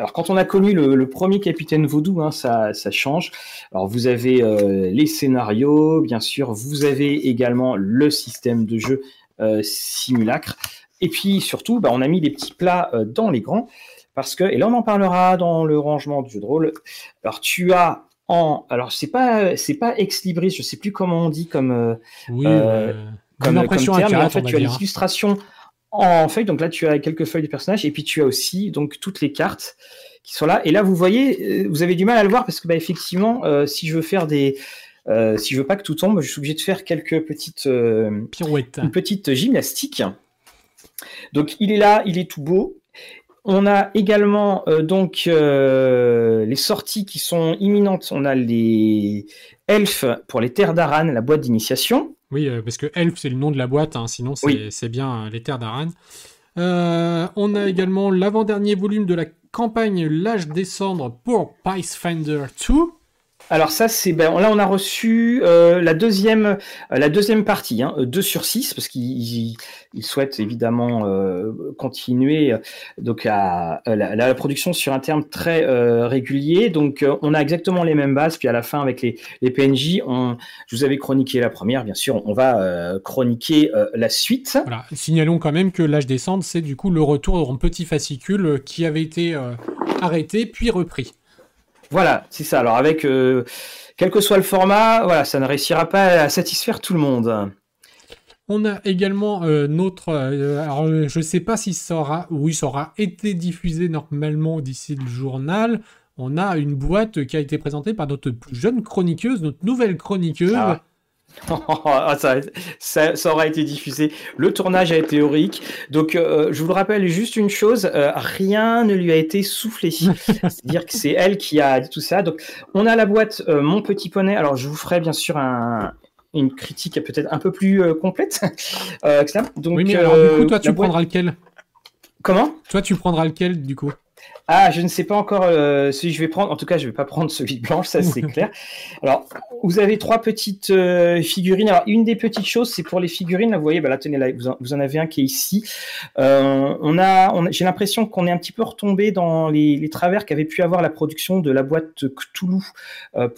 alors, quand on a connu le, premier Capitaine Vaudou, hein, ça, change. Alors, vous avez euh, les scénarios, bien sûr. Vous avez également le système de jeu euh, simulacre. Et puis, surtout, bah, on a mis des petits plats euh, dans les grands. Parce que, et là, on en parlera dans le rangement du jeu de rôle. Alors, tu as en. Alors, c'est pas, c'est pas ex libris, je sais plus comment on dit comme. oui, comme, impression terme, en fait, tu as l'illustration en feuille. Donc là, tu as quelques feuilles de personnages et puis tu as aussi donc toutes les cartes qui sont là. Et là, vous voyez, euh, vous avez du mal à le voir parce que bah, effectivement, euh, si je veux faire des euh, si je veux pas que tout tombe, je suis obligé de faire quelques petites pirouettes, une petite gymnastique. Donc il est là, il est tout beau. On a également donc les sorties qui sont imminentes. On a les elfes pour les terres d'Aran, la boîte d'initiation. Oui, euh, parce que Elf, c'est le nom de la boîte, hein, sinon c'est bien euh, les terres d'Aran. Euh, on a également l'avant-dernier volume de la campagne L'âge des cendres pour Pathfinder 2. Alors ça, c'est ben, là on a reçu euh, la deuxième euh, la deuxième partie, hein, 2 sur 6, parce qu'ils souhaitent évidemment euh, continuer donc à, la, production sur un terme très régulier. Donc on a exactement les mêmes bases, puis à la fin avec les, les PNJ, je vous avais chroniqué la première, bien sûr, on va chroniquer la suite. Voilà. Signalons quand même que l'âge des cendres, c'est du coup le retour en petit fascicule qui avait été arrêté puis repris. Voilà, c'est ça. Alors avec euh, quel que soit le format, voilà, ça ne réussira pas à satisfaire tout le monde. On a également euh, notre. Euh, alors, je ne sais pas si ça aura. Oui, ça aura été diffusé normalement d'ici le journal. On a une boîte qui a été présentée par notre plus jeune chroniqueuse, notre nouvelle chroniqueuse. Ah. Ah, ça, ça, aura été diffusé. Le tournage a été héroïque. Donc, euh, je vous le rappelle juste une chose euh, rien ne lui a été soufflé. C'est-à-dire que c'est elle qui a dit tout ça. Donc, on a la boîte euh, Mon Petit Poney. Alors, je vous ferai bien sûr un, une critique peut-être un peu plus complète. Donc, oui, mais alors, du coup, toi, tu prendras lequel? Comment? Toi, tu prendras lequel, du coup? Ah, je ne sais pas encore euh, celui que je vais prendre. En tout cas, je ne vais pas prendre celui de blanche, ça c'est clair. Alors, vous avez trois petites euh, figurines. Alors, une des petites choses, c'est pour les figurines. vous voyez, bah là, tenez, là, vous, en, avez un qui est ici. Euh, on a, j'ai l'impression qu'on est un petit peu retombé dans les, travers qu'avait pu avoir la production de la boîte Cthulhu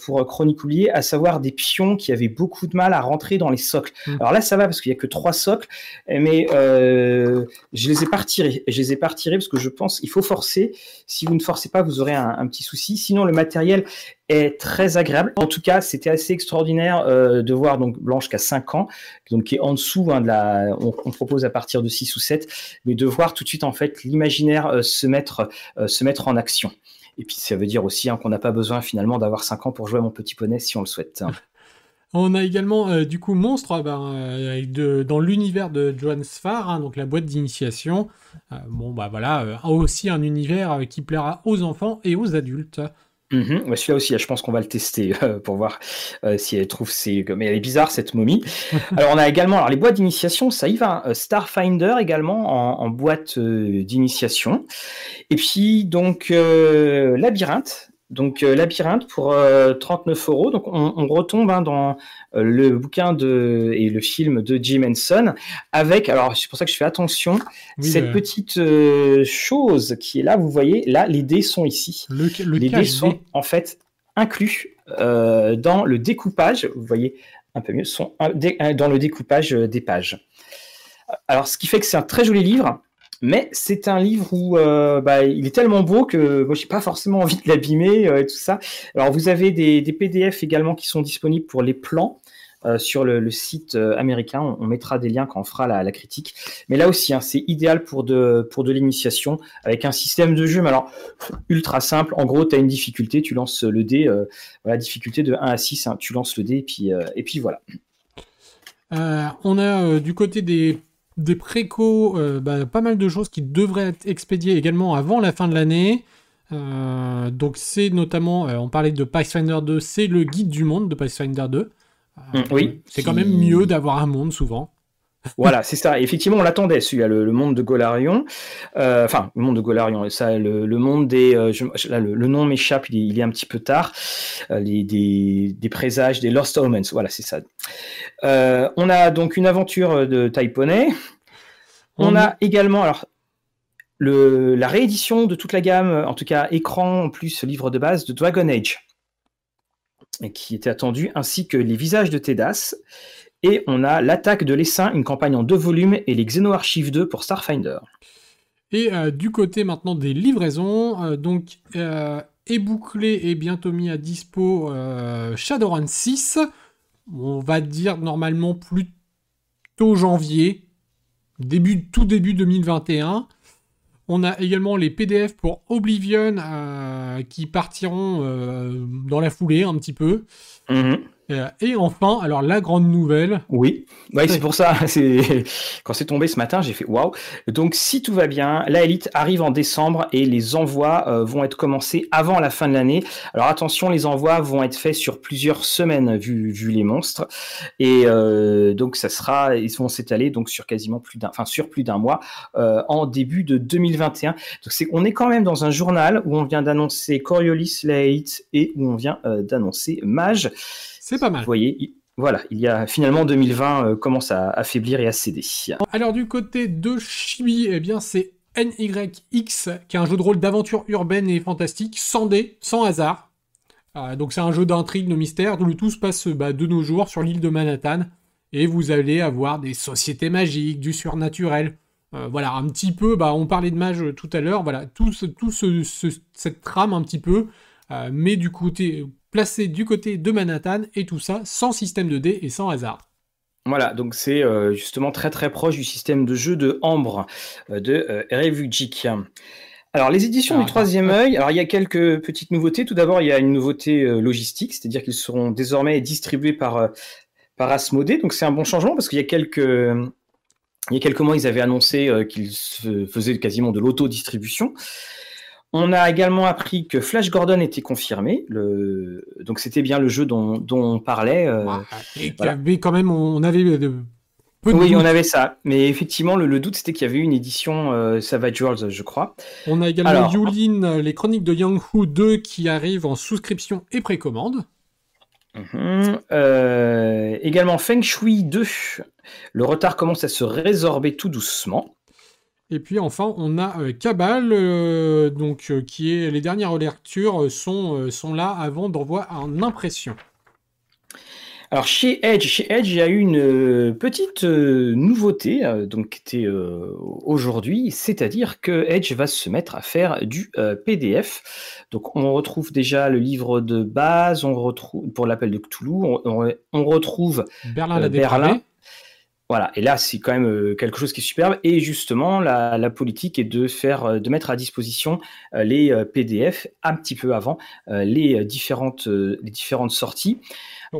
pour Chronicoulier, à savoir des pions qui avaient beaucoup de mal à rentrer dans les socles. Hmm. Alors là, ça va parce qu'il n'y a que trois socles, mais je les ai pas retirés. Je les ai pas retirés parce que je pense qu'il faut forcer si vous ne forcez pas, vous aurez un, petit souci. Sinon, le matériel est très agréable. En tout cas, c'était assez extraordinaire euh, de voir donc Blanche qui a 5 ans, donc qui est en dessous hein, de la. On, propose à partir de 6 ou 7, mais de voir tout de suite en fait l'imaginaire euh, se mettre euh, se mettre en action. Et puis ça veut dire aussi hein, qu'on n'a pas besoin finalement d'avoir 5 ans pour jouer à mon petit poney si on le souhaite. On a également euh, du coup Monstre ben, euh, dans l'univers de Johan Sfar, hein, donc la boîte d'initiation. Euh, bon bah voilà, aussi un univers qui plaira aux enfants et aux adultes. Mhm. Celui-là aussi, je pense qu'on va le tester pour voir si elle trouve c'est. Mais elle est bizarre cette momie. alors on a également alors les boîtes d'initiation, ça y va. Starfinder également en, en boîte d'initiation. Et puis donc labyrinthe donc euh, Labyrinthe pour 39 euh, euros. Donc on, retombe hein, dans euh, le bouquin de et le film de Jim Henson avec. Alors c'est pour ça que je fais attention. cette petite chose qui est là, vous voyez, là les dés sont ici. les dés sont en fait inclus dans le découpage. Vous voyez un peu mieux, sont dans le découpage des pages. Alors ce qui fait que c'est un très joli livre. Mais c'est un livre où euh, bah, il est tellement beau que moi j'ai pas forcément envie de l'abîmer euh, et tout ça. Alors vous avez des, PDF également qui sont disponibles pour les plans. Euh, sur le, site américain. On, mettra des liens quand on fera la, critique. Mais là aussi, hein, c'est idéal pour de, l'initiation avec un système de jeu, mais alors ultra simple. En gros, tu as une difficulté, tu lances le dé, voilà, difficulté de 1 à 6, hein, tu lances le dé et puis, et puis voilà. on a du côté des des précos, euh, bah, pas mal de choses qui devraient être expédiées également avant la fin de l'année. donc c'est notamment, on parlait de Pathfinder 2, c'est le guide du monde de Pathfinder 2. Mm, oui. C'est quand même mieux d'avoir un monde souvent. Voilà, c'est ça. effectivement, on l'attendait, celui-là, le, monde de Golarion. Euh, enfin, le monde de Golarion, ça, le, monde des. Euh, là, le, nom m'échappe, il, est un petit peu tard. Euh, les, des, présages, des Lost Omens. Voilà, c'est ça. on a donc une aventure de Taiponais. On, a également, alors, le, la réédition de toute la gamme, en tout cas écran plus livre de base de Dragon Age, qui était attendu, ainsi que les visages de Tedas. Et on a l'attaque de l'Essaim, une campagne en deux volumes, et les Xenoarchives 2 pour Starfinder. Et euh, du côté maintenant des livraisons, euh, donc euh, est bouclé et bientôt mis à dispo Shadowrun 6. On va dire normalement plutôt janvier, début, tout début 2021. On a également les PDF pour Oblivion qui partiront dans la foulée un petit peu. Mhm. Euh, et enfin, alors la grande nouvelle. Oui, c'est pour ça. Quand c'est tombé ce matin, j'ai fait waouh. Donc, si tout va bien, la Elite arrive en décembre et les envois euh, vont être commencés avant la fin de l'année. Alors, attention, les envois vont être faits sur plusieurs semaines, vu, les monstres. Et euh, donc, ça sera, ils vont s'étaler donc sur quasiment plus d'un, enfin, sur plus d'un mois en début de 2021. Donc, on est quand même dans un journal où on vient d'annoncer Coriolis, la Elite et où on vient d'annoncer Mage. C'est pas mal. Vous voyez, voilà, il y a finalement 2020 euh, commence à affaiblir et à céder. Alors du côté de Chibi, eh bien c'est NYX, qui est un jeu de rôle d'aventure urbaine et fantastique, sans dés, sans hasard. Euh, donc c'est un jeu d'intrigue, de mystère, où le tout se passe bah, de nos jours sur l'île de Manhattan. Et vous allez avoir des sociétés magiques, du surnaturel. Euh, voilà, un petit peu, bah, on parlait de mage tout à l'heure, voilà, tout, tout cette trame un petit peu, mais du côté placé du côté de Manhattan, et tout ça sans système de dés et sans hasard. Voilà, donc c'est euh, justement très très proche du système de jeu de Ambre euh, de euh, Alors les éditions du troisième œil, alors il y a quelques petites nouveautés. Tout d'abord, il y a une nouveauté euh, logistique, c'est-à-dire qu'ils seront désormais distribués par par Asmodée. Donc c'est un bon changement parce qu'il y a quelques il y a quelques mois, ils avaient annoncé qu'ils faisaient quasiment de l'auto-distribution. On a également appris que Flash Gordon était confirmé. Le... Donc c'était bien le jeu dont, on parlait. Euh, et avait quand même, on avait de... oui, on avait ça. Mais effectivement, le, doute, c'était qu'il y avait une édition euh, Savage Worlds, je crois. On a également Yulin, les chroniques de Yang Hu 2 qui arrivent en souscription et précommande. Mhm. Euh, également Feng Shui 2. Le retard commence à se résorber tout doucement. Et puis enfin, on a euh, Cabal, euh, donc, euh, qui est les dernières lectures sont, sont là avant d'envoi en impression. Alors chez Edge, chez Edge, il y a eu une petite nouveauté, donc était aujourd'hui, c'est-à-dire que Edge va se mettre à faire du PDF. Donc on retrouve déjà le livre de base, on retrouve pour l'appel de Cthulhu, on, retrouve Berlin la Berlin, voilà, et là c'est quand même euh, quelque chose qui est superbe. Et justement, la, politique est de faire, euh, de mettre à disposition euh, les PDF un petit peu avant les différentes, les différentes sorties.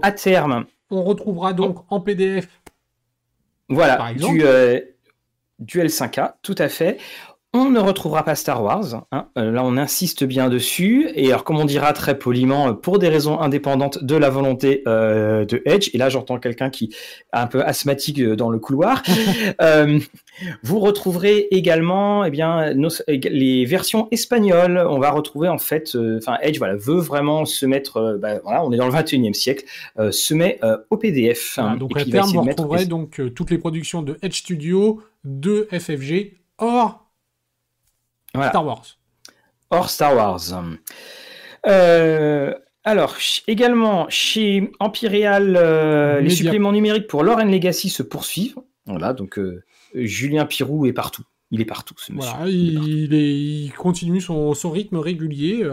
à terme, on retrouvera donc en PDF. Voilà, du, du L5A, tout à fait. On ne retrouvera pas Star Wars. Hein. Euh, là, on insiste bien dessus. Et alors, comme on dira très poliment, euh, pour des raisons indépendantes de la volonté euh, de Edge, et là, j'entends quelqu'un qui est un peu asthmatique dans le couloir, vous retrouverez également eh bien, les versions espagnoles. On va retrouver, en fait, enfin, Edge voilà, veut vraiment se mettre, bah, voilà, on est dans le 21e siècle, se met au PDF. Hein, donc, à terme, vous retrouverez donc toutes les productions de Edge Studio, de FFG, hors Star Wars. Hors Star Wars. Euh, alors, également, chez Empyreal, euh, les suppléments numériques pour Lore Legacy se poursuivent. Voilà, donc euh, Julien Pirou est partout. Il est partout, ce monsieur. il, continue son, rythme régulier.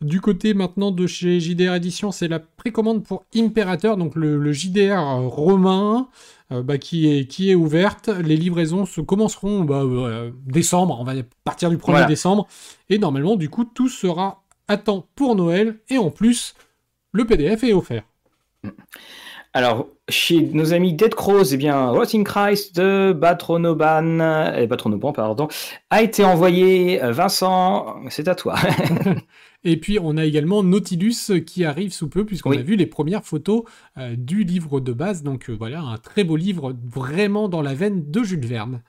Du côté maintenant de chez JDR Edition, c'est la précommande pour Imperator, donc le JDR romain. Euh, bah, qui, est, qui est ouverte. Les livraisons se commenceront bah, euh, décembre, on va partir du 1er décembre. Et normalement, du coup, tout sera à temps pour Noël. Et en plus, le PDF est offert. Alors, chez nos amis Dead Crows, eh bien, Rotting Christ de Batronoban, et Batronoban, pardon, a été envoyé. Vincent, c'est à toi. Et puis on a également Nautilus qui arrive sous peu puisqu'on a vu les premières photos euh, du livre de base. Donc euh, voilà, un très beau livre vraiment dans la veine de Jules Verne.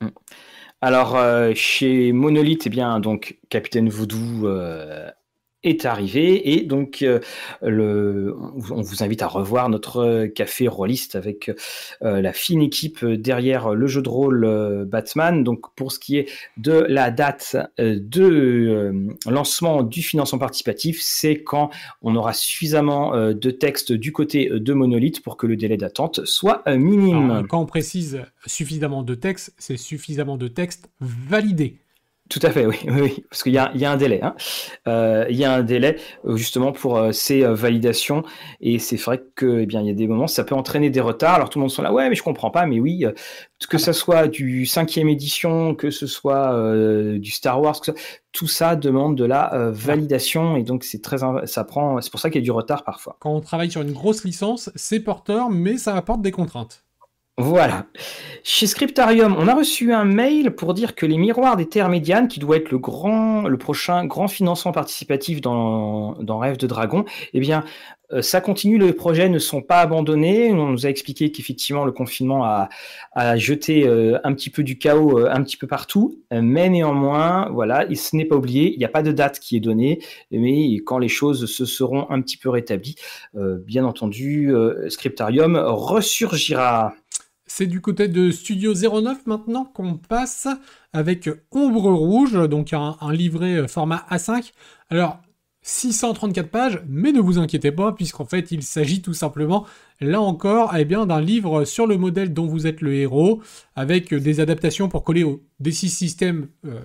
Mm. Alors euh, chez Monolith, eh bien donc Capitaine Voodoo est arrivé et donc euh, on vous invite à revoir notre café rôliste avec euh, la fine équipe derrière le jeu de rôle euh, Batman. Donc pour ce qui est de la date de lancement du financement participatif, c'est quand on aura suffisamment de texte du côté de Monolith pour que le délai d'attente soit minime. quand on précise suffisamment de texte, c'est suffisamment de texte validé. Tout à fait, oui, oui, parce qu'il y, y a, un délai. Hein. Euh, il y a un délai euh, justement pour euh, ces validations, et c'est vrai que, eh bien, il y a des moments, ça peut entraîner des retards. Alors tout le monde sont là, ouais, mais je comprends pas, mais oui, que ce soit du cinquième édition, que ce soit du Star Wars, tout ça demande de la validation, et donc c'est très, ça prend, c'est pour ça qu'il y a du retard parfois. Quand on travaille sur une grosse licence, c'est porteur, mais ça apporte des contraintes. Voilà. Chez Scriptarium, on a reçu un mail pour dire que les miroirs des terres médianes, qui doit être le prochain grand financement participatif dans, dans Rêve de Dragon, eh bien, euh, ça continue, les projets ne sont pas abandonnés. On nous a expliqué qu'effectivement, le confinement a, a jeté euh, un petit peu du chaos euh, un petit peu partout, mais néanmoins, voilà, ce n'est pas oublié, il n'y a pas de date qui est donnée, mais quand les choses se seront un petit peu rétablies, bien entendu, Scriptarium ressurgira. C'est du côté de Studio 09 maintenant qu'on passe avec Ombre Rouge, donc un, livret euh, format A5. Alors, 634 pages, mais ne vous inquiétez pas, puisqu'en fait, il s'agit tout simplement, là encore, eh bien, d'un livre sur le modèle dont vous êtes le héros, avec des adaptations pour coller au D6 System euh,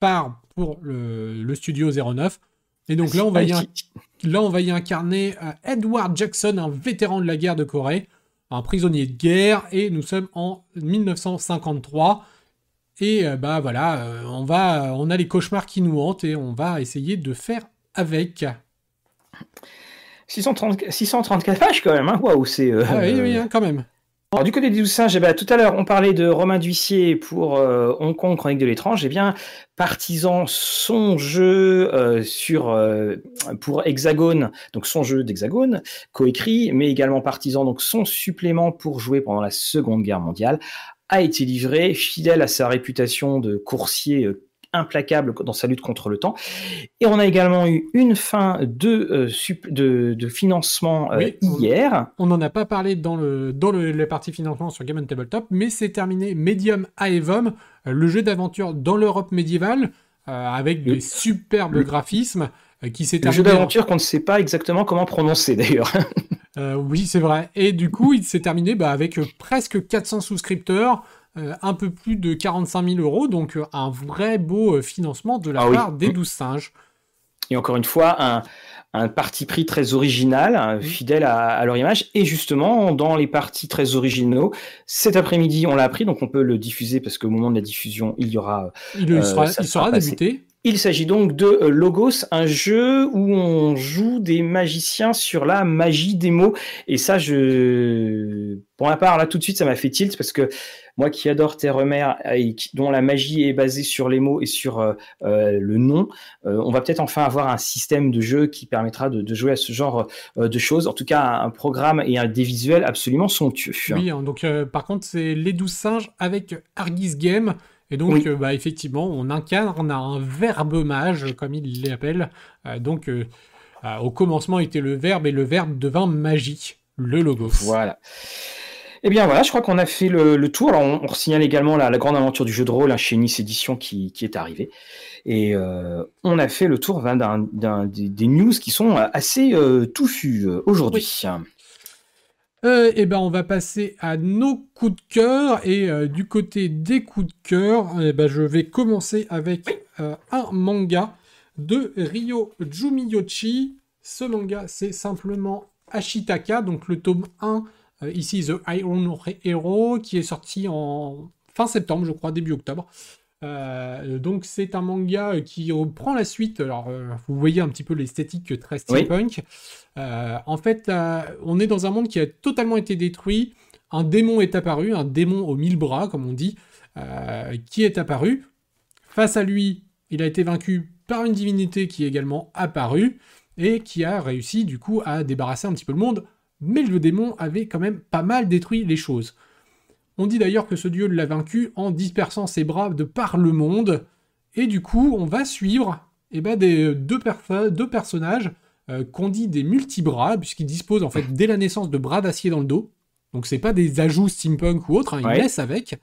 par pour le, Studio 09. Et donc là, on va y, là, on va y incarner euh, Edward Jackson, un vétéran de la guerre de Corée, un prisonnier de guerre, et nous sommes en 1953. Et euh, bah voilà, euh, on, va, on a les cauchemars qui nous hantent et on va essayer de faire avec. 630, 634 pages quand même, hein Waouh, c'est. Euh, ah oui, oui, hein, quand même. Alors, du côté des douze singes, eh ben, tout à l'heure, on parlait de Romain Duissier pour Hong Kong, Chronique de l'étrange. Eh bien, Partisan, son jeu euh, sur, euh, pour Hexagone, donc son jeu d'Hexagone, coécrit, mais également Partisan, donc son supplément pour jouer pendant la Seconde Guerre mondiale, a été livré, fidèle à sa réputation de coursier euh, implacable dans sa lutte contre le temps. Et on a également eu une fin de, euh, de, financement euh, hier. On n'en a pas parlé dans, le, dans le, la partie financement sur Game Tabletop, mais c'est terminé Medium Aevum, euh, le jeu d'aventure dans l'Europe médiévale, avec des superbes graphismes qui s'est terminé. Le jeu d'aventure qu'on ne sait pas exactement comment prononcer d'ailleurs. oui, c'est vrai. Et du coup, il s'est terminé bah, avec presque 400 souscripteurs. Euh, un peu plus de 45 000 euros, donc euh, un vrai beau euh, financement de la ah part des 12 singes. Et encore une fois, un, parti pris très original, fidèle à, leur image. Et justement, dans les partis très originaux, cet après-midi, on l'a appris, donc on peut le diffuser parce qu'au moment de la diffusion, il y aura. Il, sera, il sera débuté. Il s'agit donc de Logos, un jeu où on joue des magiciens sur la magie des mots. Et ça, pour ma part, là tout de suite, ça m'a fait tilt parce que moi qui adore Terre-Mère et dont la magie est basée sur les mots et sur euh, euh, le nom, euh, on va peut-être enfin avoir un système de jeu qui permettra de, jouer à ce genre de choses. En tout cas, un, programme et un, des visuels absolument somptueux. Oui, hein, donc par contre, c'est Les Douze Singes avec Argis Game. Et donc, bah, effectivement, on incarne on a un verbe mage, comme il l'appelle. donc, au commencement était le verbe et le verbe devint magie, le logo. Voilà. Eh bien voilà, je crois qu'on a fait le, tour. Alors on, signale également la, grande aventure du jeu de rôle hein, chez Nice Édition qui, est arrivée. Et euh, on a fait le tour d'un, des, news qui sont assez euh, touffus euh, aujourd'hui. eh ben, on va passer à nos coups de cœur. Et du côté des coups de cœur, eh ben, je vais commencer avec un manga de Ryo Jumiyoshi. Ce manga, c'est simplement Ashitaka, donc le tome 1 euh, ici, The Iron Hero, qui est sorti en fin septembre, je crois, début octobre. Donc c'est un manga qui reprend la suite. Alors vous voyez un petit peu l'esthétique très steampunk. en fait, on est dans un monde qui a totalement été détruit. Un démon est apparu, un démon aux mille bras, comme on dit, qui est apparu. Face à lui, il a été vaincu par une divinité qui est également apparue et qui a réussi du coup à débarrasser un petit peu le monde, mais le démon avait quand même pas mal détruit les choses. On dit d'ailleurs que ce dieu l'a vaincu en dispersant ses bras de par le monde, et du coup on va suivre eh ben, des, deux, deux personnages euh, qu'on dit des multibras, puisqu'ils disposent en fait dès la naissance de bras d'acier dans le dos, donc c'est pas des ajouts steampunk ou autre, hein, ils naissent avec,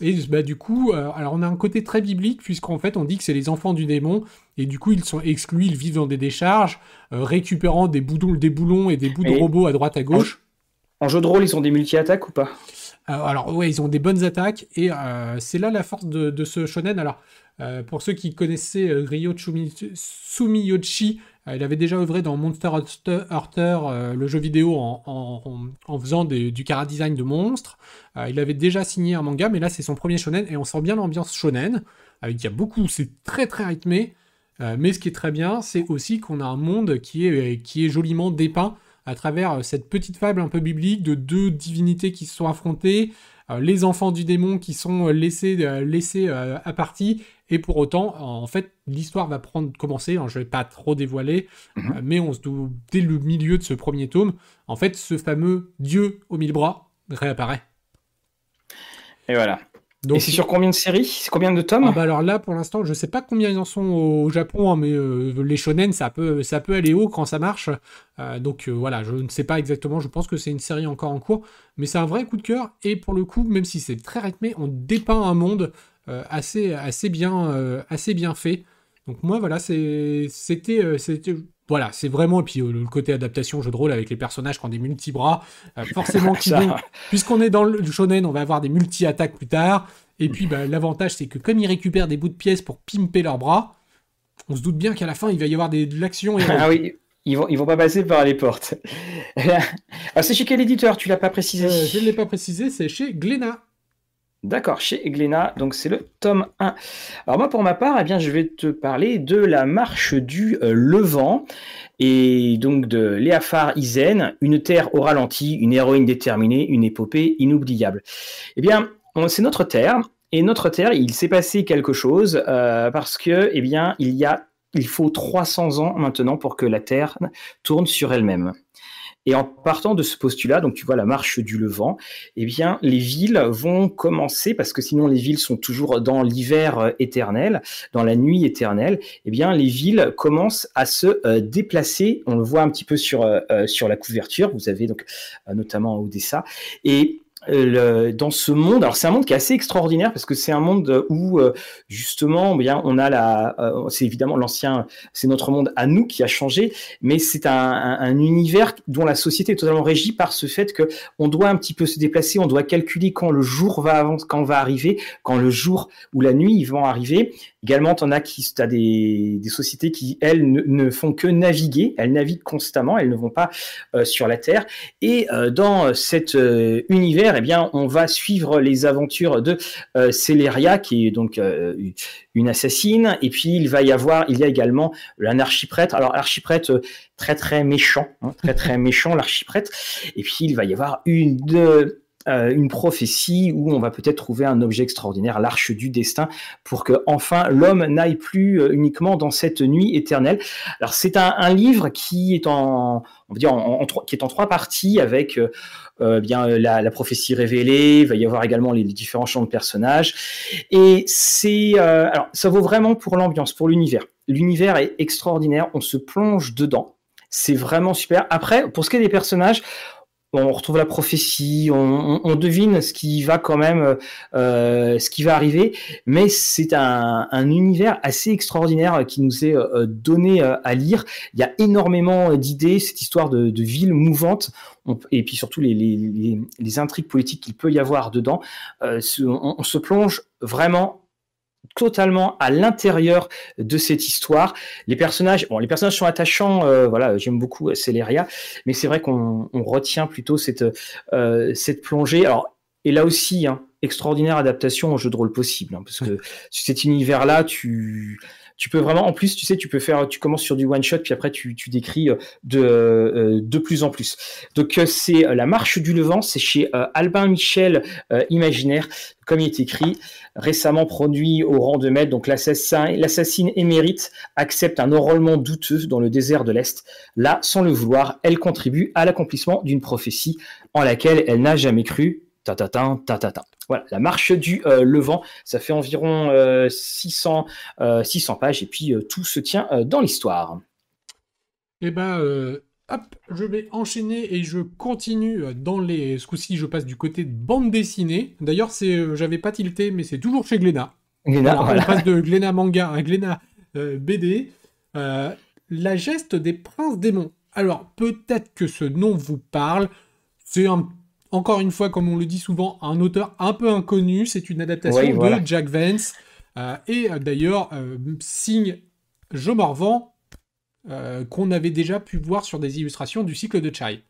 et bah, du coup, euh, alors on a un côté très biblique, puisqu'en fait on dit que c'est les enfants du démon, et du coup ils sont exclus, ils vivent dans des décharges, euh, récupérant des, boudons, des boulons et des bouts de robots à droite à gauche. En, jeu de rôle, ils ont des multi-attaques ou pas? euh, Alors ouais, ils ont des bonnes attaques, et c'est là la force de, ce shonen. Alors, pour ceux qui connaissaient Ryo Sumiyoshi, euh, il avait déjà œuvré dans Monster Hunter, euh, le jeu vidéo, en, faisant du cara design de monstres. Euh, il avait déjà signé un manga, mais là c'est son premier shonen et on sent bien l'ambiance shonen. il y a beaucoup, c'est très très rythmé. mais ce qui est très bien, c'est aussi qu'on a un monde qui est, qui est joliment dépeint à travers cette petite fable un peu biblique de deux divinités qui se sont affrontées, les enfants du démon qui sont laissés, laissés à partie, et pour autant, en fait, l'histoire va prendre, commencer, hein, je ne vais pas trop dévoiler, mhm. euh, mais on se dès le milieu de ce premier tome, en fait, ce fameux dieu aux mille bras réapparaît. Et voilà. Donc, et c'est sur combien de séries? C'est combien de tomes? Ah bah Alors là, pour l'instant, je ne sais pas combien ils en sont au Japon, hein, mais euh, les shonen, ça peut, ça peut aller haut quand ça marche. Euh, donc voilà, je ne sais pas exactement, je pense que c'est une série encore en cours, mais c'est un vrai coup de cœur. Et pour le coup, même si c'est très rythmé, on dépeint un monde euh, assez, assez, bien, euh, assez bien fait. Donc moi, voilà, c'était... Euh, voilà, c'est vraiment, et puis le côté adaptation, jeu de rôle avec les personnages qui ont des multi-bras, forcément, puisqu'on est dans le shonen, on va avoir des multi-attaques plus tard, et puis bah, l'avantage, c'est que comme ils récupèrent des bouts de pièces pour pimper leurs bras, on se doute bien qu'à la fin, il va y avoir des, de l'action. Ah oui, ils vont, ils vont pas passer par les portes. ah, c'est chez quel éditeur? Tu l'as pas précisé? Je ne l'ai pas précisé, c'est chez Glénat. D'accord, chez Glénat, donc c'est le tome 1. Alors moi pour ma part, eh bien, je vais te parler de la marche du euh, Levant et donc de Léafar Izen, une terre au ralenti, une héroïne déterminée, une épopée inoubliable. Eh bien, c'est notre terre et notre terre, il s'est passé quelque chose euh, parce que eh bien, il y a il faut 300 ans maintenant pour que la Terre tourne sur elle-même. Et en partant de ce postulat, donc tu vois la marche du Levant, eh bien les villes vont commencer parce que sinon les villes sont toujours dans l'hiver euh, éternel, dans la nuit éternelle. Eh bien les villes commencent à se euh, déplacer. On le voit un petit peu sur euh, la couverture. Vous avez donc notamment Odessa et euh, dans ce monde. Alors c'est un monde qui est assez extraordinaire parce que c'est un monde où euh, justement, bien, on a la, euh, c'est évidemment l'ancien, c'est notre monde à nous qui a changé, mais c'est un, un, univers dont la société est totalement régie par ce fait que on doit un petit peu se déplacer, on doit calculer quand le jour va avancer, quand va arriver, quand le jour ou la nuit vont arriver. Également, tu en as qui, as des, des sociétés qui elles ne, font que naviguer, elles naviguent constamment, elles ne vont pas sur la terre. Et dans cet univers eh on va suivre les aventures de euh, Céléria, qui est donc euh, une assassine. Et puis, il va y avoir, il y a également un archiprêtre. Alors, archiprêtre euh, très, très méchant, hein, très, très méchant, l'archiprêtre. Et puis, il va y avoir euh, une prophétie où on va peut-être trouver un objet extraordinaire, l'arche du destin, pour que enfin l'homme n'aille plus uniquement dans cette nuit éternelle. Alors c'est un, livre qui est en, on dire qui est en trois parties avec euh, bien la, prophétie révélée. Il va y avoir également les, différents champs de personnages et c'est alors ça vaut vraiment pour l'ambiance, pour l'univers. L'univers est extraordinaire, on se plonge dedans. C'est vraiment super. Après, pour ce qui est des personnages, on retrouve la prophétie, on, devine ce qui va quand même, euh, ce qui va arriver, mais c'est un, univers assez extraordinaire qui nous est euh, donné euh, à lire. Il y a énormément d'idées, cette histoire de, ville mouvante, et puis surtout les, intrigues politiques qu'il peut y avoir dedans. on, se plonge vraiment totalement à l'intérieur de cette histoire. Les personnages, bon, les personnages sont attachants. Euh, voilà, j'aime beaucoup Celeria, mais c'est vrai qu'on retient plutôt cette euh, cette plongée. Alors, et là aussi, hein, extraordinaire adaptation au jeu de rôle possible, hein, parce que cet univers-là, tu tu peux vraiment, en plus, tu sais, tu peux faire, tu commences sur du one shot, puis après tu, tu décris euh, de, euh, de plus en plus. Donc euh, c'est La Marche du Levant, c'est chez Albin Michel Imaginaire, comme il est écrit, récemment produit au rang de maître. Donc l'assassin, l'assassine émérite accepte un enrôlement douteux dans le désert de l'Est. Là, sans le vouloir, elle contribue à l'accomplissement d'une prophétie en laquelle elle n'a jamais cru. Ta ta ta ta ta ta. Voilà, la marche du euh, Levant, ça fait environ 600, euh, 600 euh, pages et puis tout se tient dans l'histoire. Eh ben, hop, je vais enchaîner et je continue dans les. Ce coup-ci, je passe du côté de bande dessinée. D'ailleurs, c'est, j'avais pas tilté, mais c'est toujours chez Glénat. Glénat, On passe de Glénat manga à Glénat BD. la geste des princes démons. Alors, peut-être que ce nom vous parle. C'est un encore une fois, comme on le dit souvent, un auteur un peu inconnu. C'est une adaptation de Jack Vance. Euh, et euh, d'ailleurs, euh, signe Jo Morvan, qu'on avait déjà pu voir sur des illustrations du cycle de Chai.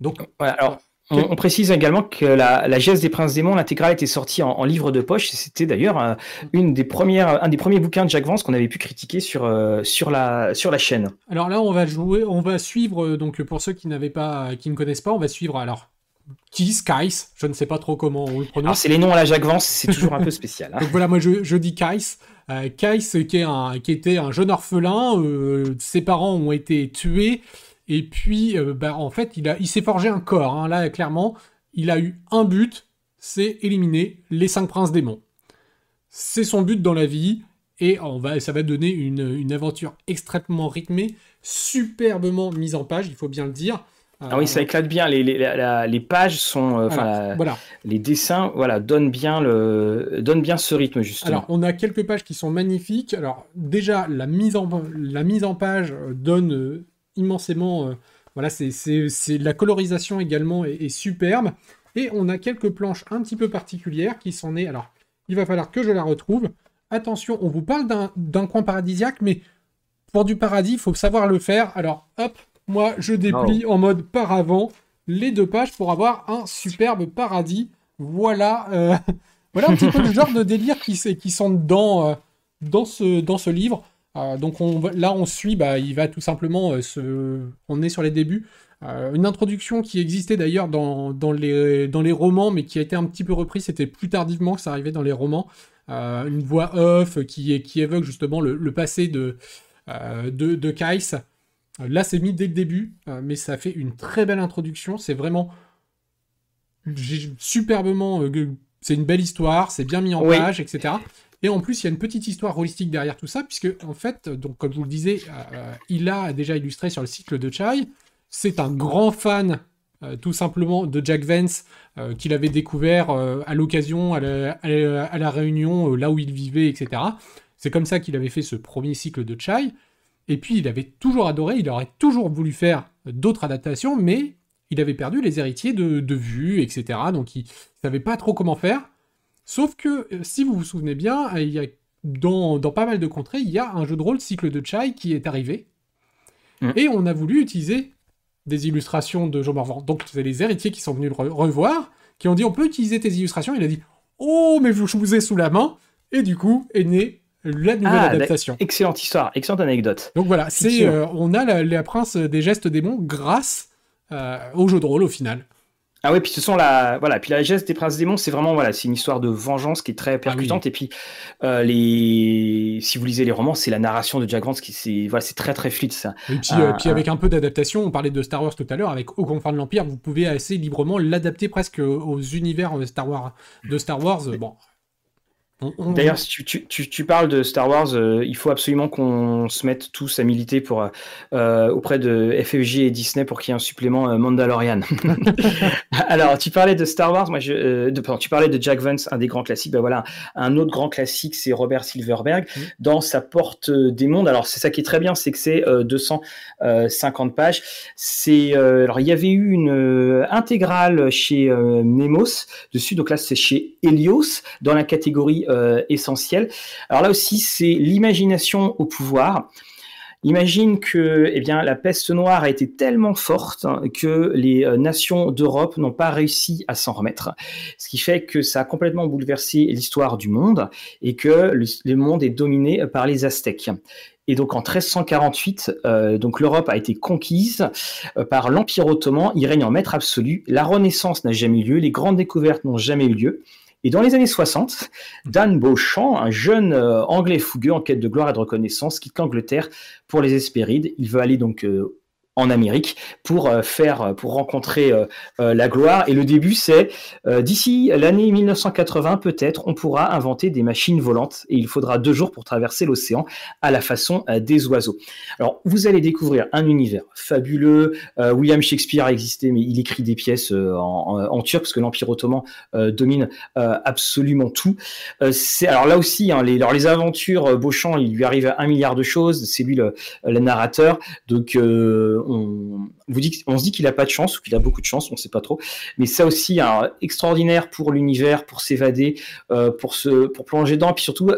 Donc, alors, on, précise également que la, la geste des princes démons, l'intégrale était sortie en, livre de poche. C'était d'ailleurs une des premières, un des premiers bouquins de Jack Vance qu'on avait pu critiquer sur, sur, la, sur la chaîne. Alors là, on va jouer, on va suivre, donc pour ceux qui n'avaient pas, qui ne connaissent pas, on va suivre alors Kiss, Kais, je ne sais pas trop comment on le prononce. c'est les noms à la Jacques Vance, c'est toujours un peu spécial. Hein. Donc voilà, moi je, dis Kais. Euh, Kais, qui, est un, qui était un jeune orphelin, euh, ses parents ont été tués, et puis euh, bah, en fait il, a, il s'est forgé un corps. Hein. là, clairement, il a eu un but, c'est éliminer les cinq princes démons. C'est son but dans la vie, et on va, ça va donner une, une aventure extrêmement rythmée, superbement mise en page, il faut bien le dire. Ah oui, ça éclate bien. Les, les, les pages sont, euh, voilà. les dessins, voilà, donnent bien le, donnent bien ce rythme justement. Alors, on a quelques pages qui sont magnifiques. Alors, déjà, la mise en, la mise en page euh, donne euh, immensément. voilà, c'est, la colorisation également est, superbe. Et on a quelques planches un petit peu particulières qui sont nées. Alors, il va falloir que je la retrouve. Attention, on vous parle d'un, d'un coin paradisiaque, mais pour du paradis, il faut savoir le faire. Alors, hop, moi, je déplie en mode paravent les deux pages pour avoir un superbe paradis. Voilà, euh, voilà un petit peu le genre de délire qui, qui sont dans, euh, dans, ce, dans ce livre. Euh, donc on, là, on suit, bah, il va tout simplement se... On est sur les débuts. une introduction qui existait d'ailleurs dans, dans, les, dans les romans, mais qui a été un petit peu reprise. C'était plus tardivement que ça arrivait dans les romans. une voix off qui, qui évoque justement le, passé de, de, de Kais. Là, c'est mis dès le début, euh, mais ça fait une très belle introduction. C'est vraiment superbement. Euh, c'est une belle histoire, c'est bien mis en page, etc. Et en plus, il y a une petite histoire holistique derrière tout ça, puisque en fait, donc comme je vous le disais, euh, il a déjà illustré sur le cycle de Chai. C'est un grand fan, tout simplement, de Jack Vance, qu'il avait découvert à l'occasion, à, à la, réunion, là où il vivait, etc. C'est comme ça qu'il avait fait ce premier cycle de Chai. Et puis il avait toujours adoré, il aurait toujours voulu faire d'autres adaptations, mais il avait perdu les héritiers de, vue, etc. Donc il savait pas trop comment faire. Sauf que, euh, si vous vous souvenez bien, euh, il y a, dans, pas mal de contrées, il y a un jeu de rôle cycle de Chai qui est arrivé. Mm. Et on a voulu utiliser des illustrations de Jean Morvan. Donc c'est les héritiers qui sont venus le revoir, qui ont dit on peut utiliser tes illustrations. Il a dit oh mais je vous ai sous la main. Et du coup est né la nouvelle ah, adaptation. Excellente histoire, excellente anecdote. Donc voilà, c'est euh, on a la, prince des gestes démons grâce euh, au jeu de rôle au final. Ah ouais, puis ce sont la voilà, puis la geste des princes démons, c'est vraiment voilà, c'est une histoire de vengeance qui est très ah percutante et puis euh, les si vous lisez les romans, c'est la narration de Jack Vance qui c'est voilà, c'est très très fluide ça. Et puis, puis avec un peu d'adaptation, on parlait de Star Wars tout à l'heure avec Au confins de l'empire, vous pouvez assez librement l'adapter presque aux univers Star Wars de Star Wars. Bon, D'ailleurs, si tu, parles de Star Wars, euh, il faut absolument qu'on se mette tous à militer pour, euh, auprès de FFJ et Disney pour qu'il y ait un supplément euh, Mandalorian. Alors, tu parlais de Star Wars, moi, je, tu parlais de Jack Vance, un des grands classiques. Ben voilà, un autre grand classique, c'est Robert Silverberg mm. dans sa Porte des mondes. Alors, c'est ça qui est très bien, c'est que c'est 250 pages. C'est alors il y avait eu une intégrale chez Nemos dessus, donc là c'est chez Helios dans la catégorie essentiel. Alors là aussi, c'est l'imagination au pouvoir. Imagine que eh bien, la peste noire a été tellement forte que les euh, nations d'Europe n'ont pas réussi à s'en remettre. Ce qui fait que ça a complètement bouleversé l'histoire du monde et que le, monde est dominé par les Aztèques. Et donc en 1348, euh, donc l'Europe a été conquise euh, par l'Empire ottoman. Il règne en maître absolu. La Renaissance n'a jamais eu lieu. Les grandes découvertes n'ont jamais eu lieu. Et dans les années 60, Dan Beauchamp, un jeune euh, anglais fougueux en quête de gloire et de reconnaissance, quitte l'Angleterre pour les Hespérides. Il veut aller donc euh, en Amérique pour euh, faire, pour rencontrer euh, euh, la gloire. Et le début, c'est d'ici l'année 1980, peut-être, on pourra inventer des machines volantes et il faudra deux jours pour traverser l'océan à la façon des oiseaux. Alors, vous allez découvrir un univers fabuleux. William Shakespeare a existé, mais il écrit des pièces en, turc parce que l'Empire ottoman domine absolument tout. alors là aussi, hein, les, alors les aventures, Beauchamp, il lui arrive un milliard de choses. C'est lui le, narrateur, donc on, se dit qu'il a pas de chance ou qu'il a beaucoup de chance, on ne sait pas trop. Mais ça aussi, extraordinaire pour l'univers, pour s'évader, euh, pour se, pour plonger dedans, et puis surtout,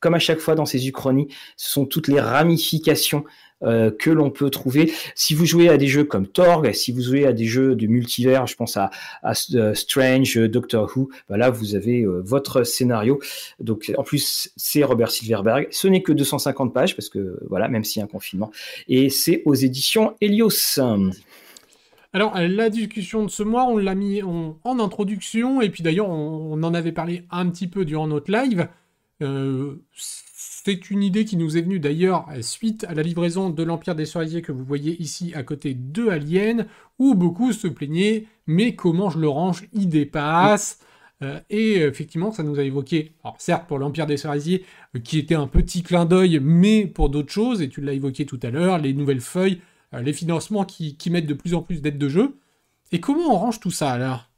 comme à chaque fois dans ces uchronies, ce sont toutes les ramifications euh, que l'on peut trouver. Si vous jouez à des jeux comme Torg, si vous jouez à des jeux de multivers, je pense à, euh, Strange, Doctor Who, bah là vous avez euh, votre scénario. Donc en plus c'est Robert Silverberg. Ce n'est que 250 pages parce que voilà, même s'il y a un confinement, et c'est aux éditions Helios. Alors, la discussion de ce mois, on l'a mis en, introduction, et puis d'ailleurs, on, en avait parlé un petit peu durant notre live. Euh, c'est une idée qui nous est venue d'ailleurs suite à la livraison de l'Empire des Cerisiers que vous voyez ici à côté de Alien, où beaucoup se plaignaient, mais comment je le range, il dépasse. Euh, et effectivement, ça nous a évoqué, certes pour l'Empire des Cerisiers, euh, qui était un petit clin d'œil, mais pour d'autres choses, et tu l'as évoqué tout à l'heure, les nouvelles feuilles, euh, les financements qui, qui mettent de plus en plus d'aides de jeu. Et comment on range tout ça alors?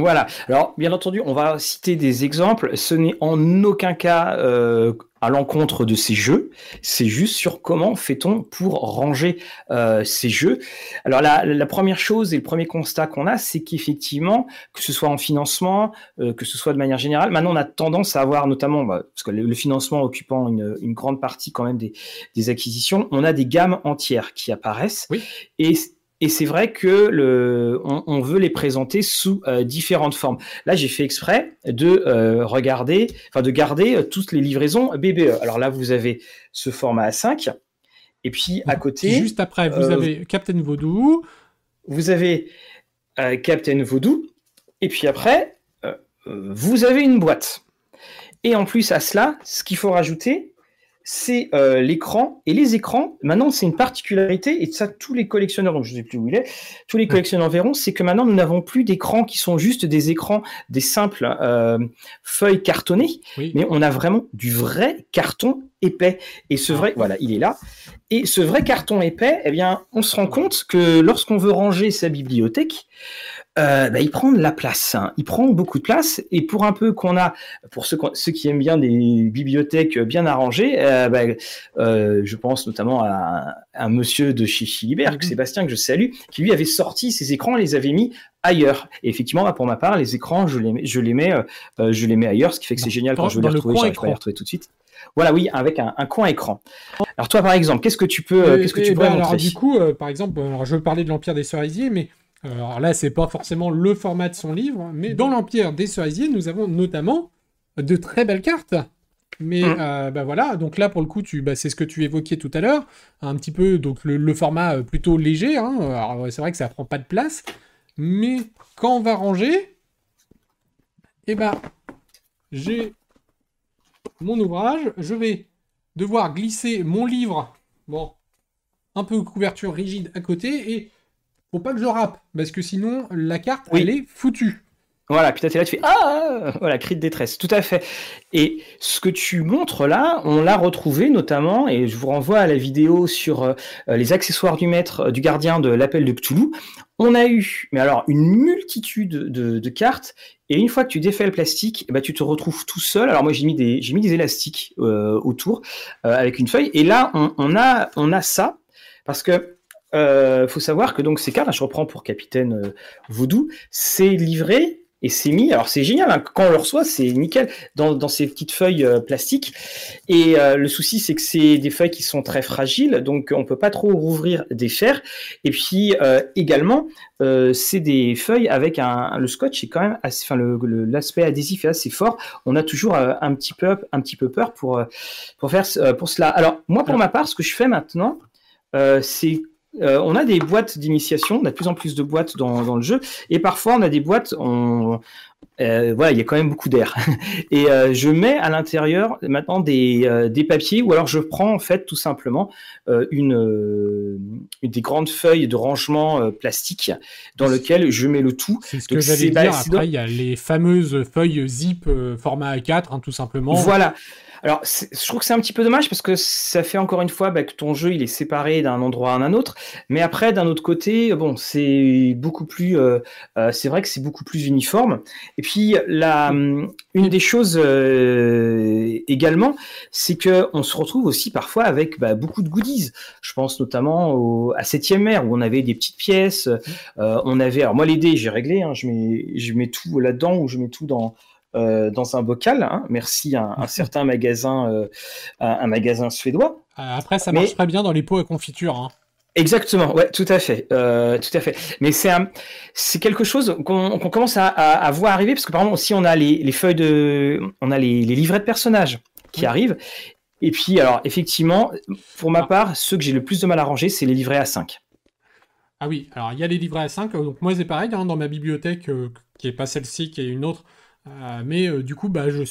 Voilà. Alors, bien entendu, on va citer des exemples. Ce n'est en aucun cas euh, à l'encontre de ces jeux. C'est juste sur comment fait-on pour ranger euh, ces jeux. Alors, la, première chose et le premier constat qu'on a, c'est qu'effectivement, que ce soit en financement, euh, que ce soit de manière générale, maintenant on a tendance à avoir, notamment, bah, parce que le, financement occupant une, grande partie quand même des, des, acquisitions, on a des gammes entières qui apparaissent. Oui. Et et c'est vrai que le, on, veut les présenter sous euh, différentes formes. Là, j'ai fait exprès de euh, regarder, enfin de garder euh, toutes les livraisons BBE. Alors là, vous avez ce format A5, et puis à côté, juste après, vous avez Captain Voodoo. Vous avez Captain Voodoo, et puis après, vous avez une boîte. Et en plus à cela, ce qu'il faut rajouter, c'est euh, l'écran. Et les écrans, maintenant, c'est une particularité, et ça, tous les collectionneurs, donc je ne sais plus où il est, tous les collectionneurs verront, c'est que maintenant, nous n'avons plus d'écrans qui sont juste des écrans, des simples euh, feuilles cartonnées, mais on a vraiment du vrai carton épais. Et ce vrai, voilà, il est là. Et ce vrai carton épais, eh bien, on se rend compte que lorsqu'on veut ranger sa bibliothèque, euh, bah, il prend de la place. Hein. Il prend beaucoup de place. Et pour un peu qu'on a, pour ceux, ceux, qui aiment bien des bibliothèques bien arrangées, euh, bah, euh, je pense notamment à, un monsieur de chez Philibert, mm-hmm. Sébastien, que je salue, qui lui avait sorti ses écrans et les avait mis ailleurs. Et effectivement, bah, pour ma part, les écrans, je les, je les mets, je les mets ailleurs, ce qui fait que c'est génial quand je veux les retrouver, je les retrouver tout de suite. Voilà, oui, avec un, coin écran. Alors toi, par exemple, qu'est-ce que tu peux, qu'est-ce que tu pourrais montrer? Alors du coup, par exemple, je veux parler de l'Empire des Cerisiers, mais alors là, c'est pas forcément le format de son livre, mais dans l'Empire des Cerisiers, nous avons notamment de très belles cartes. Mais mmh. euh, bah voilà, donc là pour le coup, tu, bah, c'est ce que tu évoquais tout à l'heure, un petit peu donc le, format euh, plutôt léger. Hein. alors c'est vrai que ça prend pas de place, mais quand on va ranger, eh ben j'ai mon ouvrage, je vais devoir glisser mon livre, bon, un peu couverture rigide à côté et faut pas que je rappe, parce que sinon, la carte, elle est foutue. Voilà, puis t'es là, tu fais Ah Voilà, cri de détresse, tout à fait. Et ce que tu montres là, on l'a retrouvé notamment, et je vous renvoie à la vidéo sur euh, les accessoires du maître, euh, du gardien de l'appel de Cthulhu. On a eu, mais alors, une multitude de, cartes, et une fois que tu défais le plastique, bah, tu te retrouves tout seul. Alors moi, j'ai mis des, j'ai mis des élastiques euh, autour avec une feuille, et là, on, a, on a ça, parce que euh, faut savoir que donc ces cartes, je reprends pour Capitaine euh, Voodoo, c'est livré et c'est mis. Alors c'est génial, hein. quand on le reçoit, c'est nickel dans, ces petites feuilles euh, plastiques. Et euh, le souci, c'est que c'est des feuilles qui sont très fragiles, donc on peut pas trop rouvrir des fers. Et puis euh, également, c'est des feuilles avec un le scotch est quand même assez, enfin l'aspect adhésif est assez fort. On a toujours un petit peu un petit peu peur pour pour faire pour cela. Alors moi, pour ma part, ce que je fais maintenant, c'est euh, on a des boîtes d'initiation, on a de plus en plus de boîtes dans, le jeu, et parfois on a des boîtes, on, euh, voilà, il y a quand même beaucoup d'air. et euh, je mets à l'intérieur maintenant des, des, papiers, ou alors je prends en fait tout simplement une, des grandes feuilles de rangement plastique dans lequel je mets le tout. C'est ce que j'allais dire. Après, il y a les fameuses feuilles zip format A4, hein, tout simplement. Voilà. Alors, je trouve que c'est un petit peu dommage parce que ça fait encore une fois bah, que ton jeu il est séparé d'un endroit à un autre. Mais après, d'un autre côté, bon, c'est beaucoup plus, euh, euh, c'est vrai que c'est beaucoup plus uniforme. Et puis, la, une des choses euh, également, c'est que on se retrouve aussi parfois avec bah, beaucoup de goodies. Je pense notamment à Septième Mer où on avait des petites pièces. on avait, alors moi les dés, j'ai réglé, hein, je mets, je mets tout là-dedans ou je mets tout dans euh, dans un bocal. Hein. merci à un, certain magasin, euh, un magasin suédois. Euh, après, ça marche très bien dans les pots à confiture. Hein. Exactement, ouais, tout à fait, tout à fait. Mais c'est c'est quelque chose qu'on commence à, voir arriver parce que par exemple aussi on a les, feuilles de, on a les, livrets de personnages qui arrivent. Et puis alors effectivement, pour ma ah. part, ceux que j'ai le plus de mal à ranger, c'est les livrets à 5 Ah oui, alors il y a les livrets à 5 Donc moi c'est pareil hein, dans ma bibliothèque qui est pas celle-ci, qui est une autre. Euh, mais euh, du coup, bah, je,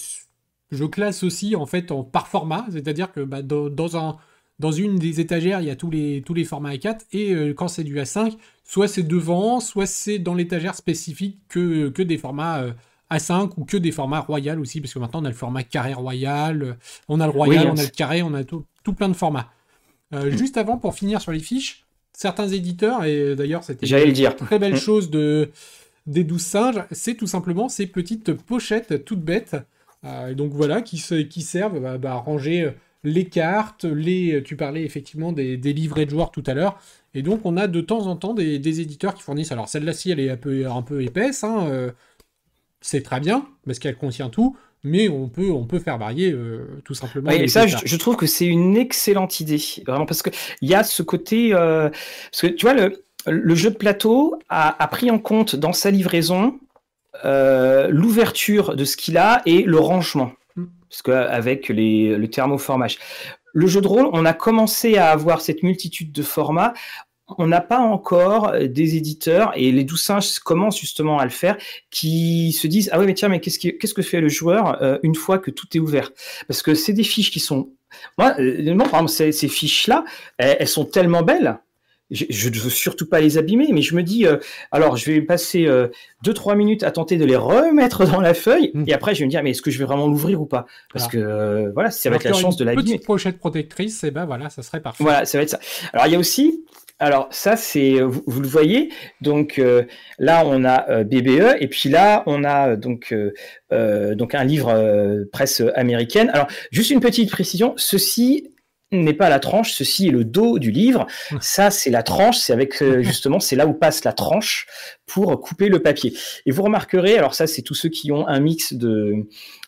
je classe aussi en fait en, par format, c'est-à-dire que bah, dans, un, dans une des étagères, il y a tous les, tous les formats A4, et euh, quand c'est du A5, soit c'est devant, soit c'est dans l'étagère spécifique que, que des formats A5 ou que des formats royal aussi, parce que maintenant on a le format carré royal, on a le royal, on a le carré, on a tout, tout plein de formats. Juste avant, pour finir sur les fiches, certains éditeurs, et d'ailleurs c'était une très belle chose de, des douze singes, c'est tout simplement ces petites pochettes toutes bêtes. Euh, donc voilà, qui, qui servent bah, bah, à ranger euh, les cartes, les, tu parlais effectivement des, livrets de joueurs tout à l'heure. Et donc on a de temps en temps des, éditeurs qui fournissent. Alors celle-là-ci, elle est un peu, un peu épaisse. Hein, euh, c'est très bien parce qu'elle contient tout. Mais on peut, on peut faire varier tout simplement. et ça, je, trouve que c'est une excellente idée, vraiment, parce que il y a ce côté, parce que tu vois, le, le jeu de plateau a, pris en compte dans sa livraison euh, l'ouverture de ce qu'il a et le rangement, mm. parce qu'avec le thermoformage. Le jeu de rôle, on a commencé à avoir cette multitude de formats. On n'a pas encore des éditeurs, et les douze singes commencent justement à le faire, qui se disent Ah oui, mais tiens, mais qu'est-ce, qu'est-ce que fait le joueur euh, une fois que tout est ouvert? Parce que c'est des fiches qui sont. Moi, euh, par exemple, ces, ces fiches-là, elles, sont tellement belles je ne veux surtout pas les abîmer, mais je me dis, euh, alors je vais passer 2-3 euh, minutes à tenter de les remettre dans la feuille, hmm. et après je vais me dire, mais est-ce que je vais vraiment l'ouvrir ou pas? Parce que euh, voilà, ça va être la chance de l'abîmer. Petite pochette protectrice, et eh ben voilà, ça serait parfait. Voilà, ça va être ça. Alors il y a aussi, alors ça c'est, vous, le voyez, donc là on a BBE, et puis là on a donc donc un livre presse américaine. Alors juste une petite précision, ceci n'est pas la tranche, ceci est le dos du livre. Ça, c'est la tranche, c'est avec euh, justement, c'est là où passe la tranche pour couper le papier. Et vous remarquerez, alors ça, c'est tous ceux qui ont un mix de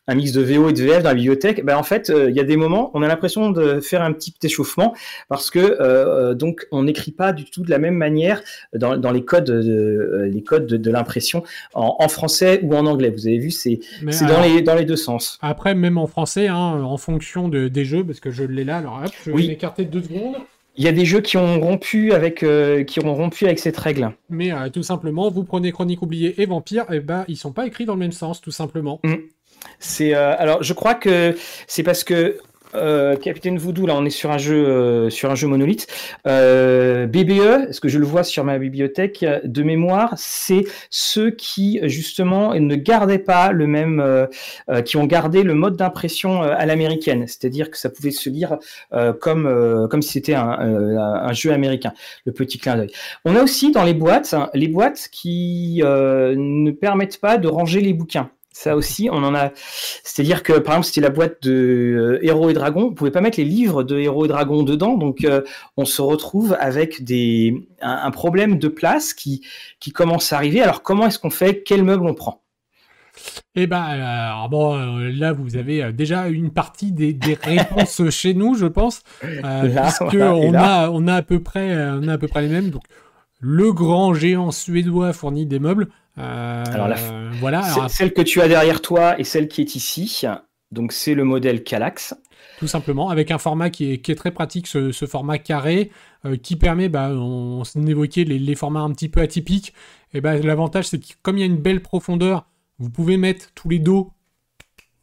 un mix de VO et de VF dans la bibliothèque, ben en fait, euh, il y a des moments, on a l'impression de faire un petit échauffement parce que euh, donc on n'écrit pas du tout de la même manière dans, dans les codes de, les codes de, l'impression en, en, français ou en anglais. Vous avez vu, c'est c'est dans les dans les deux sens. Après, même en français, hein, en fonction de, des jeux, parce que je l'ai là. Alors hop, je vais m'écarter deux secondes. Il y a des jeux qui ont rompu avec, euh, qui ont rompu avec cette règle. Mais tout simplement, vous prenez Chronique oubliée et Vampire, et ben ils sont pas écrits dans le même sens, tout simplement. Mm. C'est euh, alors je crois que c'est parce que euh, Capitaine Voodoo, là, on est sur un jeu, euh, sur un jeu monolithe. BBE, ce que je le vois sur ma bibliothèque de mémoire, c'est ceux qui justement ne gardaient pas le même, qui ont gardé le mode d'impression à l'américaine, c'est-à-dire que ça pouvait se lire comme comme si c'était un, un, jeu américain. Le petit clin d'œil. On a aussi dans les boîtes, hein, les boîtes qui ne permettent pas de ranger les bouquins. Ça aussi, on en a. C'est-à-dire que, par exemple, c'était la boîte de euh, Héros et Dragons. Vous pouvez pas mettre les livres de Héros et Dragons dedans, donc euh, on se retrouve avec des un, problème de place qui qui commence à arriver. Alors, comment est-ce qu'on fait? Quel meuble on prend? Eh ben, alors bon, là, vous avez déjà une partie des, réponses chez nous, je pense, parce puisque on a, on a à peu près, on a à peu près les mêmes. Donc, le grand géant suédois fournit des meubles. Alors, voilà. Celle que tu as derrière toi et celle qui est ici, donc c'est le modèle Calax. Tout simplement, avec un format qui est, très pratique, ce, format carré, euh, qui permet, bah, on, évoquait les, formats un petit peu atypiques, et bah, l'avantage c'est que comme il y a une belle profondeur, vous pouvez mettre tous les dos.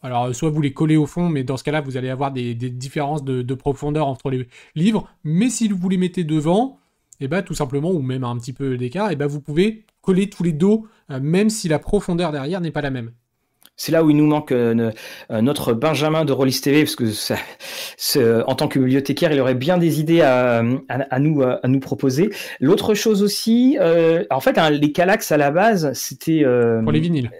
Alors, soit vous les collez au fond, mais dans ce cas-là, vous allez avoir des, différences de, profondeur entre les livres. Mais si vous les mettez devant, et bah, tout simplement, ou même un petit peu d'écart, et bah, vous pouvez coller tous les dos, euh, même si la profondeur derrière n'est pas la même. C'est là où il nous manque euh, euh, notre Benjamin de Rollis TV, parce que ça, en tant que bibliothécaire, il aurait bien des idées à, nous, à nous proposer. L'autre chose aussi, euh, en fait, hein, les Calax à la base, c'était... Pour les vinyles.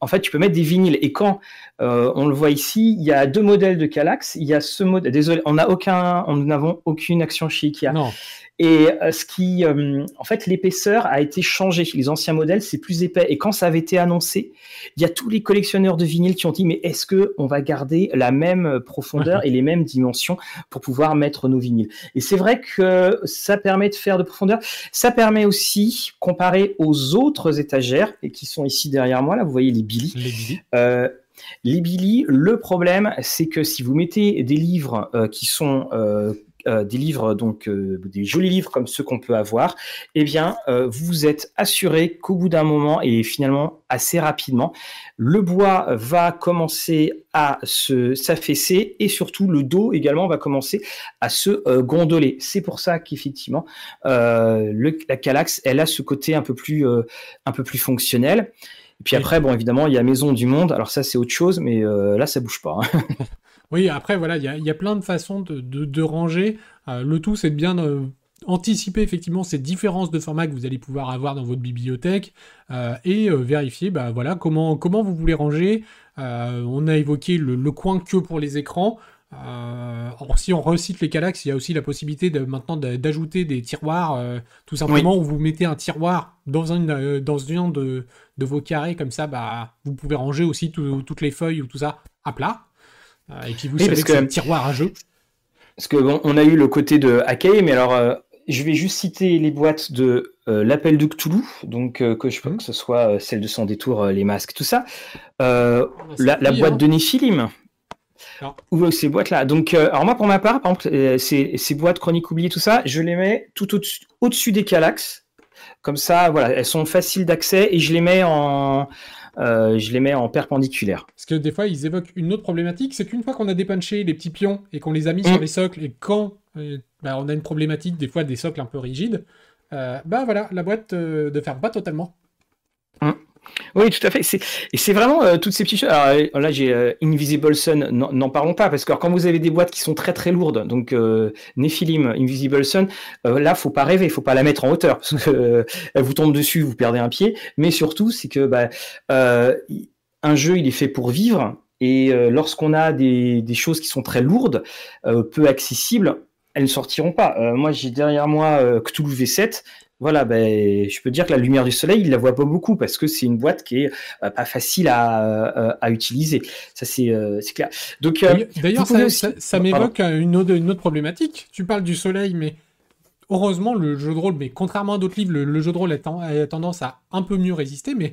en fait, tu peux mettre des vinyles. Et quand on le voit ici, il y a deux modèles de Calax. Il y a ce modèle. Désolé, on n'a aucun, on n'avons aucune action chez Ikea. Non. Et euh, ce qui, euh, en fait, l'épaisseur a été changée. Les anciens modèles, c'est plus épais. Et quand ça avait été annoncé, il y a tous les collectionneurs de vinyle qui ont dit mais est-ce que on va garder la même profondeur et les mêmes dimensions pour pouvoir mettre nos vinyles? Et c'est vrai que ça permet de faire de profondeur. Ça permet aussi, comparé aux autres étagères et qui sont ici derrière moi, là, vous voyez les Billy. Les Billy. Euh, les Billy, le problème, c'est que si vous mettez des livres qui sont euh, des livres, donc euh, des jolis livres comme ceux qu'on peut avoir, eh bien, euh, vous êtes assuré qu'au bout d'un moment et finalement assez rapidement, le bois va commencer à se s'affaisser et surtout le dos également va commencer à se gondoler. C'est pour ça qu'effectivement, la Calax, elle a ce côté un peu plus, un peu plus fonctionnel. Et puis après, bon, évidemment, il y a Maison du Monde. Alors ça, c'est autre chose, mais là, ça bouge pas. Hein. Oui, après, voilà, il y, a, plein de façons de, ranger. Euh, le tout, c'est de bien euh, anticiper effectivement ces différences de format que vous allez pouvoir avoir dans votre bibliothèque euh, et vérifier bah, voilà, comment, comment vous voulez ranger. on a évoqué le, coin queue pour les écrans. si on recite les Calax, il y a aussi la possibilité de, maintenant d'ajouter des tiroirs, tout simplement, où vous mettez un tiroir dans un, dans un de, de, vos carrés, comme ça, bah, vous pouvez ranger aussi toutes les feuilles ou tout ça à plat. Euh, et puis vous savez que, c'est un tiroir à jeu. Parce que bon, on a eu le côté de Akai, mais alors euh, je vais juste citer les boîtes de euh, l'appel de Cthulhu, donc que je peux mmh. que ce soit celle de Sans détour, les masques, tout ça. la, boîte de Néphilim. Ou ces boîtes-là. Donc, alors moi, pour ma part, par exemple, ces, ces boîtes chroniques oubliées, tout ça, je les mets tout au-dessus des Calax. Comme ça, voilà, elles sont faciles d'accès et je les mets en, euh, je les mets en perpendiculaire. Parce que des fois, ils évoquent une autre problématique, c'est qu'une fois qu'on a dépunché les petits pions et qu'on les a mis sur mm. les socles, et quand euh, bah, on a une problématique, des fois des socles un peu rigides, euh, bah voilà, la boîte ne ferme pas totalement. Mm. Oui, tout à fait. Et c'est vraiment euh, toutes ces petites choses. Alors, euh, là, j'ai euh, Invisible Sun, n'en parlons pas, parce que quand vous avez des boîtes qui sont très très lourdes, donc Nephilim, Invisible Sun, là, faut pas rêver, faut pas la mettre en hauteur, parce que elle vous tombe dessus, vous perdez un pied. Mais surtout, c'est que bah, un jeu, il est fait pour vivre, et lorsqu'on a des, des, choses qui sont très lourdes, peu accessibles, elles ne sortiront pas. moi, j'ai derrière moi Cthulhu V7 voilà, ben, je peux dire que la lumière du soleil, il la voit pas beaucoup parce que c'est une boîte qui est euh, pas facile à, euh, utiliser. Ça, c'est euh, clair. Donc, d'ailleurs, ça, m'évoque une autre, une autre problématique. Tu parles du soleil, mais heureusement, le jeu de rôle, mais contrairement à d'autres livres, le, jeu de rôle a, tendance à un peu mieux résister. Mais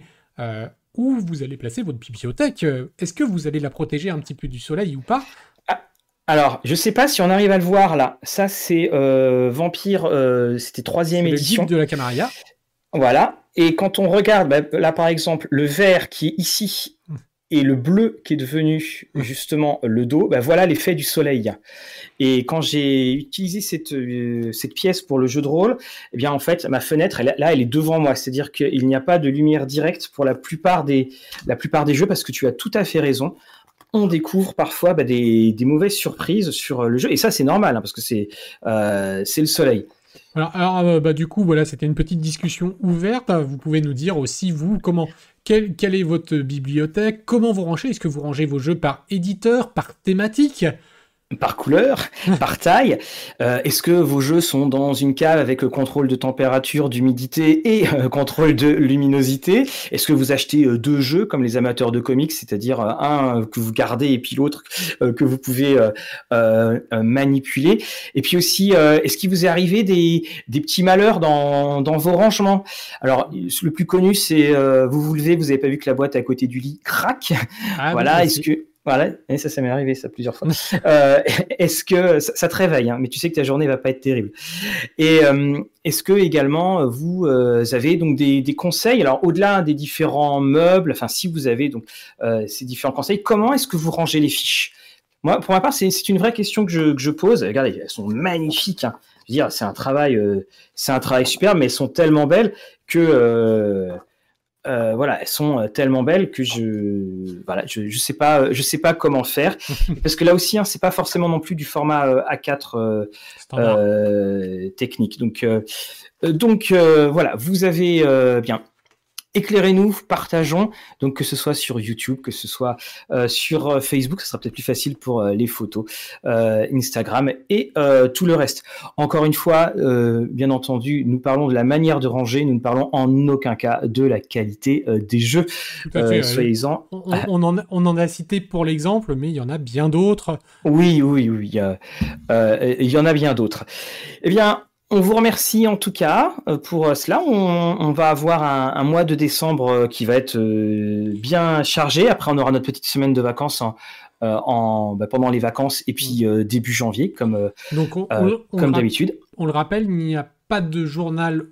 où vous allez placer votre bibliothèque? Est-ce que vous allez la protéger un petit peu du soleil ou pas? Alors, je sais pas si on arrive à le voir là. Ça, c'est euh, Vampire, euh, c'était troisième édition. Le de la Camarilla. Voilà. Et quand on regarde, bah, là par exemple, le vert qui est ici hum. et le bleu qui est devenu hum. justement le dos, bah, voilà l'effet du soleil. Et quand j'ai utilisé cette, euh, cette pièce pour le jeu de rôle, eh bien en fait, ma fenêtre, là, elle est devant moi. C'est-à-dire qu'il n'y a pas de lumière directe pour la plupart des, la plupart des jeux parce que tu as tout à fait raison on découvre parfois bah, des, mauvaises surprises sur euh, le jeu. Et ça, c'est normal, hein, parce que c'est euh, le soleil. Alors, euh, bah, du coup, voilà, c'était une petite discussion ouverte. Vous pouvez nous dire aussi, vous, comment, quelle, est votre bibliothèque Comment vous rangez? Est-ce que vous rangez vos jeux par éditeur, par thématique? Par couleur, par taille. Euh, est-ce que vos jeux sont dans une cave avec contrôle de température, d'humidité et euh, contrôle de luminosité? Est-ce que vous achetez euh, deux jeux comme les amateurs de comics, c'est-à-dire un que vous gardez et puis l'autre que vous pouvez manipuler? Et puis aussi, est-ce qu'il vous est arrivé des, des petits malheurs dans, dans vos rangements? Alors, le plus connu, c'est vous vous levez, vous n'avez pas vu que la boîte à côté du lit craque. Ah voilà, est-ce que voilà, et ça, ça m'est arrivé ça plusieurs fois. euh, est-ce que ça, te réveille, hein, mais tu sais que ta journée va pas être terrible. Et euh, est-ce que également vous euh, avez donc des, des conseils? Alors au-delà des différents meubles, enfin si vous avez donc ces différents conseils, comment est-ce que vous rangez les fiches? Moi, pour ma part, c'est une vraie question que je, que je, pose. Regardez, elles sont magnifiques. Hein. Je veux dire, c'est un travail, c'est un travail super, mais elles sont tellement belles que euh, voilà, elles sont euh, tellement belles que je, voilà, je, je sais pas, je sais pas comment faire, parce que là aussi, hein, c'est pas forcément non plus du format euh, A4 euh, technique. Donc, donc voilà, vous avez bien éclairez-nous, partageons, donc que ce soit sur YouTube, que ce soit euh, sur euh, Facebook, ce sera peut-être plus facile pour euh, les photos, Instagram et tout le reste. Encore une fois, bien entendu, nous parlons de la manière de ranger, nous ne parlons en aucun cas de la qualité des jeux. Soyez-en. On, en, on, en, a cité pour l'exemple, mais il y en a bien d'autres. Oui, oui, oui, il y en a bien d'autres. Eh bien, on vous remercie en tout cas euh, pour euh, cela. On, va avoir un, mois de décembre euh, qui va être bien chargé. Après, on aura notre petite semaine de vacances en, bah, pendant les vacances et puis début janvier, comme, comme d'habitude. On le rappelle, il n'y a pas de journal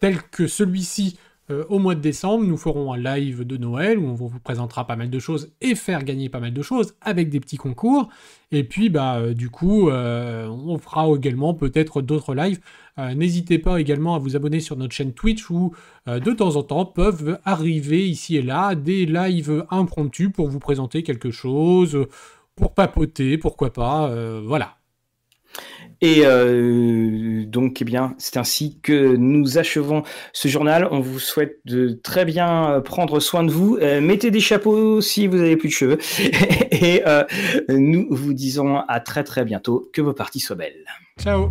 tel que celui-ci euh, au mois de décembre, nous ferons un live de Noël où on vous présentera pas mal de choses et faire gagner pas mal de choses avec des petits concours. Et puis, bah, euh, du coup, euh, on fera également peut-être d'autres lives. N'hésitez pas également à vous abonner sur notre chaîne Twitch où de temps en temps peuvent arriver ici et là des lives impromptus pour vous présenter quelque chose, pour papoter, pourquoi pas. voilà. Et euh, donc, eh bien, c'est ainsi que nous achevons ce journal. On vous souhaite de très bien euh, prendre soin de vous. Euh, mettez des chapeaux si vous avez plus de cheveux. Et nous vous disons à très très bientôt. Que vos parties soient belles. Ciao